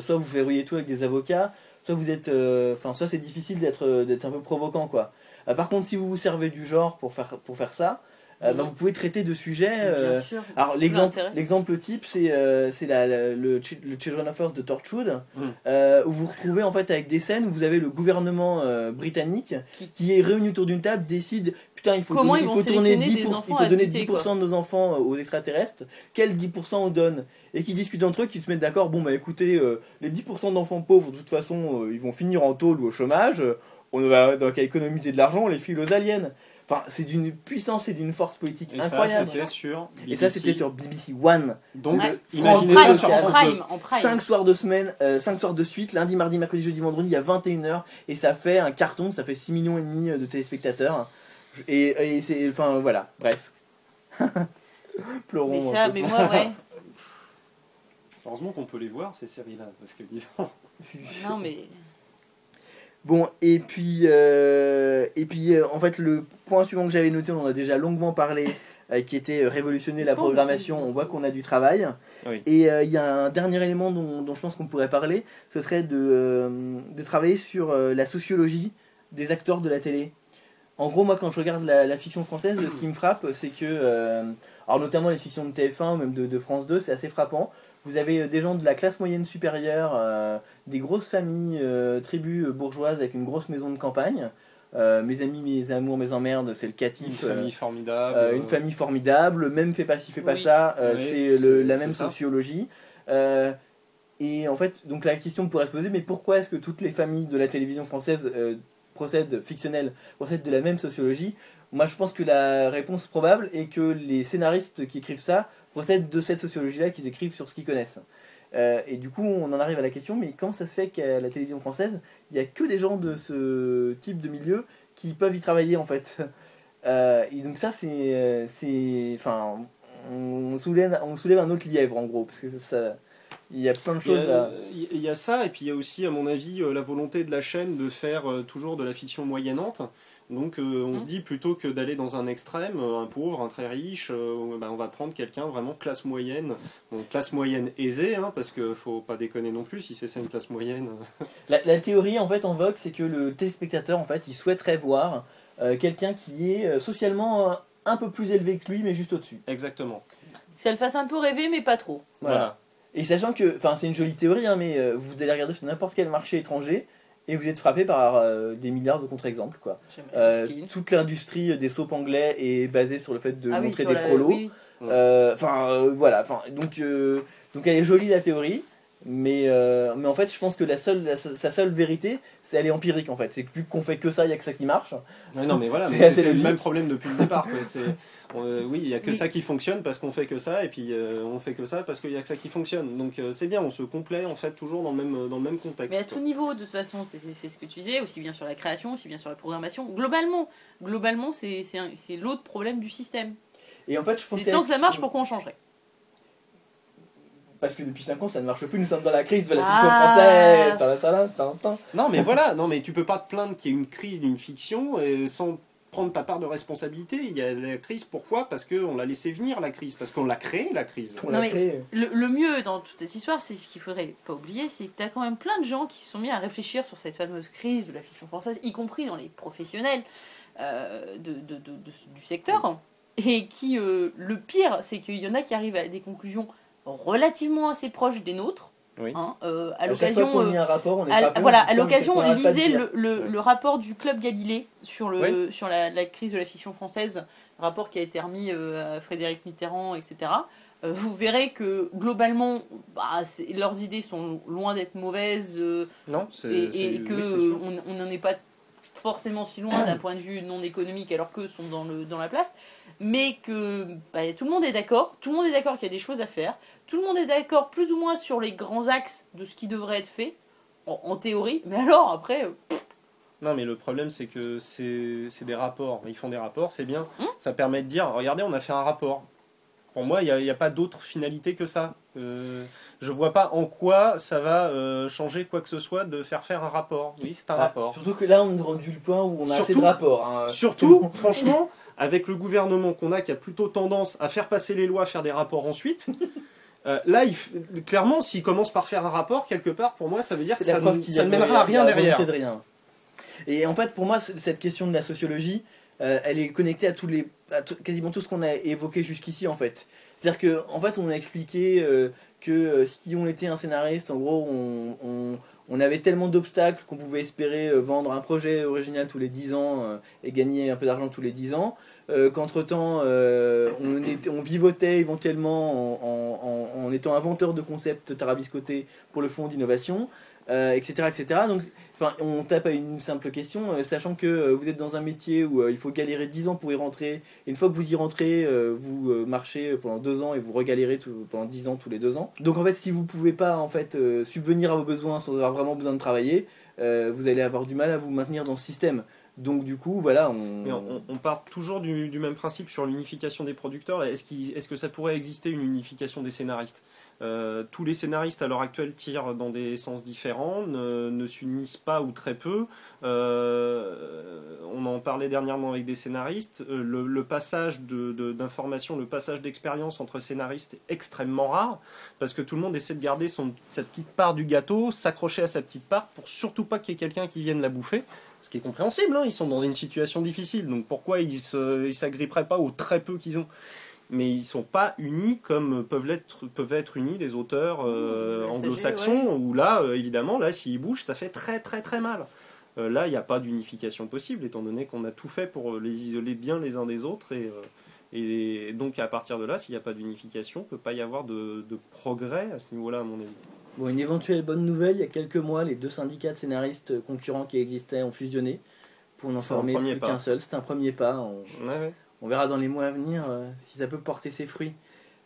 soit vous verrouillez tout avec des avocats, soit vous êtes, enfin, soit c'est difficile d'être, un peu provoquant, quoi. Par contre, si vous vous servez du genre pour faire, pour faire ça, euh, Mhm. vous pouvez traiter de sujets. bien euh, sûr. alors l'exemple, type, c'est euh, c'est la- la- le, le Children of Earth de Torchwood, Mm. euh, où vous vous retrouvez en fait avec des scènes où vous avez le gouvernement euh, britannique Qui- qui, est réuni autour d'une table, décide putain il faut Comment donner, il faut tourner sélectionner 10%, des il enfants faut donner habités, 10% de nos enfants aux extraterrestres, quel 10% on donne? Et qui discutent entre eux, qui se mettent d'accord, bon bah écoutez, euh, les 10% d'enfants pauvres de toute façon euh, ils vont finir en tôle ou au chômage, on va donc à économiser de l'argent, on les file aux aliens. Enfin, c'est d'une puissance et d'une force politique Et incroyable. sur. Et ça, BBC. c'était sur BBC One. Donc, Ouais. imaginez ça Prime, sur Prime, en France 2. prime, en prime. 5 soirs de semaine, 5 soirs de suite, lundi, mardi, mercredi, jeudi, vendredi, il y a 21h et ça fait un carton, ça fait 6 millions et demi de téléspectateurs. Et, et c'est enfin voilà, bref. Pleurons. Mais un ça, peu. mais moi, ouais. Heureusement qu'on peut les voir, ces séries-là. Parce que, Non, mais. Bon, et puis, euh, et puis euh, en fait, le point suivant que j'avais noté, on en a déjà longuement parlé, euh, qui était révolutionner la programmation. On voit qu'on a du travail. Oui. Et il y a un dernier élément dont, dont je pense qu'on pourrait parler, ce serait de, de travailler sur la sociologie des acteurs de la télé. En gros, moi, quand je regarde la, la fiction française, ce qui me frappe, c'est que, alors notamment les fictions de TF1 ou même de, de France 2, c'est assez frappant. Vous avez euh, des gens de la classe moyenne supérieure, euh, des grosses familles, euh, tribus bourgeoises avec une grosse maison de campagne. Euh, mes amis, mes amours, mes emmerdes, c'est le cas une type. famille formidable. Euh, une famille formidable, même fait pas ci, fait pas Oui. ça, euh, Oui, c'est la même sociologie. Euh, et en fait, donc la question pourrait se poser, mais pourquoi est-ce que toutes les familles de la télévision française euh, procèdent, fictionnelles, procèdent de la même sociologie? Moi je pense que la réponse probable est que les scénaristes qui écrivent ça procèdent de cette sociologie-là qu'ils écrivent sur ce qu'ils connaissent. Euh, et du coup, on en arrive à la question, mais comment ça se fait qu'à la télévision française, il n'y a que des gens de ce type de milieu qui peuvent y travailler en fait Euh, Et donc ça, c'est... euh, enfin, on soulève, on soulève un autre lièvre en gros, parce que ça... ça- il y a plein de Il y, choses a, là. il y a ça, et puis il y a aussi, à mon avis, la volonté de la chaîne de faire toujours de la fiction moyennante. Donc euh, on se Mhm. dit plutôt que d'aller dans un extrême, euh, un pauvre, un très riche, euh, ben, on va prendre quelqu'un vraiment classe moyenne, donc classe moyenne aisée, hein, parce que faut pas déconner non plus, si c'est ça une classe moyenne. La, la théorie en fait en vogue, c'est que le téléspectateur en fait, il souhaiterait voir euh, quelqu'un qui est euh, socialement euh, un peu plus élevé que lui, mais juste au-dessus. Exactement. Ça le fasse un peu rêver, mais pas trop. Voilà. Voilà. Et sachant que, enfin, c'est une jolie théorie, hein, mais euh, vous allez regarder sur n'importe quel marché étranger et vous êtes frappé par euh, des milliards de contre-exemples quoi. Euh, toute l'industrie des soaps anglais est basée sur le fait de Ah montrer des la- prolos. oui. Euh, Enfin, euh, voilà. Enfin, donc, euh, Donc elle est jolie la théorie, mais, euh, mais en fait je pense que la seule, la- sa seule vérité, c'est elle est empirique en fait. C'est que vu qu'on fait que ça, il y a que ça qui marche. Ouais, non, mais voilà, C'est le même problème depuis le départ. euh, oui, il n'y a que ça qui fonctionne parce qu'on fait que ça, et puis euh, on fait que ça parce qu'il n'y a que ça qui fonctionne. Donc euh, c'est bien, on se complaît en fait toujours dans le même, dans le même contexte. Mais à quoi. tout niveau, de toute façon, c'est ce que tu disais, aussi bien sur la création, aussi bien sur la programmation. Globalement, globalement, c'est c'est un- c'est l'autre problème du système. Et en fait je pense C'est tant que ça marche, pourquoi on changerait? Parce que depuis 5 ans ça ne marche plus, nous sommes dans la crise de la Ah. fiction française. Tadam, tadam. Non, mais voilà, non, mais tu peux pas te plaindre qu'il y ait une crise d'une fiction euh, sans prendre ta part de responsabilité. Il y a la crise, pourquoi? Parce qu'on l'a laissé venir la crise, parce qu'on l'a créée la crise. On Non, l'a mais- créé. le, le mieux dans toute cette histoire, c'est ce qu'il faudrait pas oublier, c'est que tu as quand même plein de gens qui se sont mis à réfléchir sur cette fameuse crise de la fiction française, y compris dans les professionnels euh, de, de- de- de- du secteur. Et qui, euh, le pire, c'est qu'il y en a qui arrivent à des conclusions relativement assez proches des nôtres. Oui. hein, euh, à l'occasion. euh, voilà, à l'occasion, lisez le, le- Ouais. le rapport du Club Galilée sur, le, Oui. sur la, la crise de la fiction française, rapport qui a été remis euh, à Frédéric Mitterrand, etc. Euh, vous verrez que globalement, bah, leurs idées sont loin d'être mauvaises Non, et, et que oui, on n'en est pas forcément si loin d'un point de vue non économique alors qu'eux sont dans, le, dans la place, mais que bah, tout le monde est d'accord, tout le monde est d'accord qu'il y a des choses à faire, tout le monde est d'accord plus ou moins sur les grands axes de ce qui devrait être fait, en, en théorie, mais alors après, euh, Non, mais le problème, c'est que c'est des rapports. Ils font des rapports, c'est bien. Hum ça permet de dire regardez, on a fait un rapport. Pour moi, il n'y a pas d'autre finalité que ça. Euh, je vois pas en quoi ça va euh, changer quoi que ce soit de faire faire un rapport. Oui, c'est un Ah, rapport. Surtout que là on est rendu le point où on a assez Surtout- de rapports. hein. Surtout, franchement, avec le gouvernement qu'on a qui a plutôt tendance à faire passer les lois, faire des rapports ensuite. euh, là, il clairement, s'il commence par faire un rapport, quelque part, pour moi, ça veut dire que ça, ne- ça mènera à rien derrière. de rien. Et en fait, pour moi, cette question de la sociologie, elle est connectée à, tous les, à quasiment tout ce qu'on a évoqué jusqu'ici, en fait. C'est-à-dire que, en fait, on a expliqué euh, que euh, si on était un scénariste, en gros, on, avait tellement d'obstacles qu'on pouvait espérer euh, vendre un projet original tous les 10 ans et gagner un peu d'argent tous les 10 ans. qu'entre-temps, on, vivotait éventuellement en, étant inventeur de concepts tarabiscotés pour le fonds d'innovation, etc., etc. on tape à une simple question, euh, sachant que euh, vous êtes dans un métier où euh, il faut galérer 10 ans pour y rentrer. Et une fois que vous y rentrez, vous marchez pendant 2 ans et vous regalérez tout- pendant 10 ans tous les 2 ans. Donc en fait, si vous pouvez pas en fait subvenir à vos besoins sans avoir vraiment besoin de travailler, vous allez avoir du mal à vous maintenir dans ce système. Donc du coup, voilà, on... On, part toujours du, même principe sur l'unification des producteurs. Est-ce que ça pourrait exister une unification des scénaristes? Euh, Tous les scénaristes à l'heure actuelle tirent dans des sens différents, ne, s'unissent pas ou très peu. Euh, on en parlait dernièrement avec des scénaristes. Euh, Le, passage de- de- d'informations, le passage d'expérience entre scénaristes est extrêmement rare parce que tout le monde essaie de garder sa petite part du gâteau, s'accrocher à sa petite part pour surtout pas qu'il y ait quelqu'un qui vienne la bouffer. Ce qui est compréhensible, hein, ils sont dans une situation difficile, donc pourquoi ils ne s'agripperaient pas aux très peu qu'ils ont? Mais ils sont pas unis comme peuvent être, peuvent être unis les auteurs euh, anglo-saxons, où là, euh, évidemment, là, s'ils bougent, ça fait très très très mal. Euh, là, il n'y a pas d'unification possible, étant donné qu'on a tout fait pour les isoler bien les uns des autres, et, et donc à partir de là, s'il n'y a pas d'unification, il ne peut pas y avoir de, de progrès à ce niveau-là, à mon avis. Bon, une éventuelle bonne nouvelle, il y a quelques mois, les deux syndicats de scénaristes concurrents qui existaient ont fusionné pour n'en former plus qu'un seul. C'est un premier pas. On, Ouais, ouais. on verra dans les mois à venir euh, si ça peut porter ses fruits.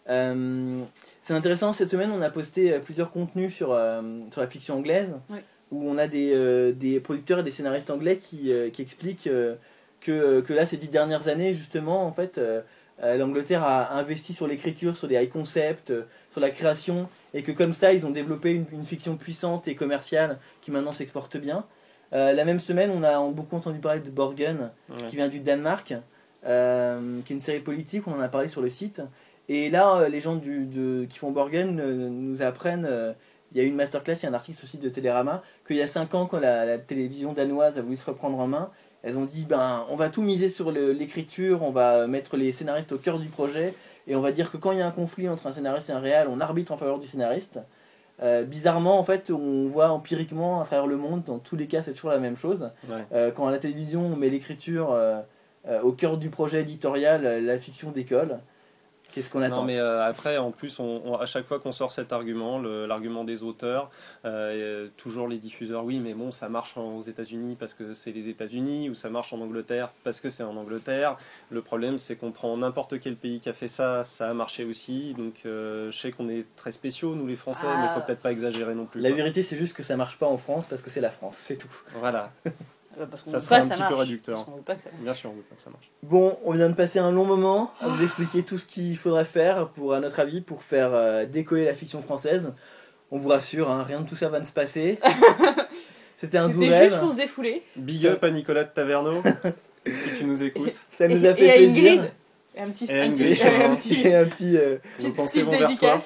Euh, c'est intéressant, cette semaine on a posté euh, plusieurs contenus sur, euh, sur la fiction anglaise Oui. où on a des, euh, des producteurs et des scénaristes anglais qui, euh, qui expliquent euh, que, que là ces dix dernières années justement en fait l'Angleterre a investi sur l'écriture, sur les high concepts, euh, sur la création et que comme ça ils ont développé une, une fiction puissante et commerciale qui maintenant s'exporte bien. Euh, la même semaine on a beaucoup entendu parler de Borgen Ouais. qui vient du Danemark, euh, qui est une série politique, on en a parlé sur le site. Et là, euh, les gens du, de, qui font Borgen euh, nous apprennent, il y a eu une masterclass, il y a un article sur le site de Télérama, qu'il y a 5 ans, quand la, la télévision danoise a voulu se reprendre en main, elles ont dit, ben, on va tout miser sur l'écriture, on va mettre les scénaristes au cœur du projet, et on va dire que quand il y a un conflit entre un scénariste et un réal, on arbitre en faveur du scénariste. Euh, bizarrement, en fait, on voit empiriquement à travers le monde, dans tous les cas, c'est toujours la même chose. Ouais. Euh, quand à la télévision on met l'écriture euh, au cœur du projet éditorial, la fiction décolle. Qu'est-ce qu'on attend Non, mais euh, après, en plus, on, on- à chaque fois qu'on sort cet argument, l'argument des auteurs, euh, et, toujours les diffuseurs, oui, mais bon, ça marche aux États-Unis parce que c'est les États-Unis, ou ça marche en Angleterre parce que c'est en Angleterre. Le problème, c'est qu'on prend n'importe quel pays qui a fait ça, ça a marché aussi. Donc, euh, je sais qu'on est très spéciaux, nous les Français, Ah. mais faut peut-être pas exagérer non plus. La quoi. vérité, c'est juste que ça marche pas en France parce que c'est la France, c'est tout. Voilà, Euh, parce qu'on Ça serait un petit peu réducteur. Parce qu'on veut pas que ça marche. bien sûr, on veut pas que ça marche. Bon, on vient de passer un long moment à vous expliquer tout ce qu'il faudrait faire, pour, à notre avis, pour faire euh, décoller la fiction française. On vous rassure, hein, rien de tout ça va ne se passer. C'était un doux C'était rêve. juste pour se défouler. Big up à Nicolas de Taverneau, si tu nous écoutes. Ça nous Et- a fait et plaisir. Et un petit, Et un petit, un petit, Et un petit. euh, Nos petite- pensées vont vers toi.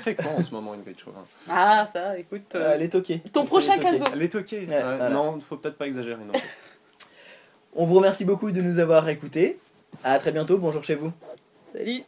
Fait quoi en ce moment, Ingrid Chauvin? Ah, ça, écoute. euh, euh, les toqués. Ton prochain caso. Les toqués Ouais, Ouais, voilà. Non, faut peut-être pas exagérer non. On vous remercie beaucoup de nous avoir écoutés. À très bientôt. Bonjour chez vous. Salut.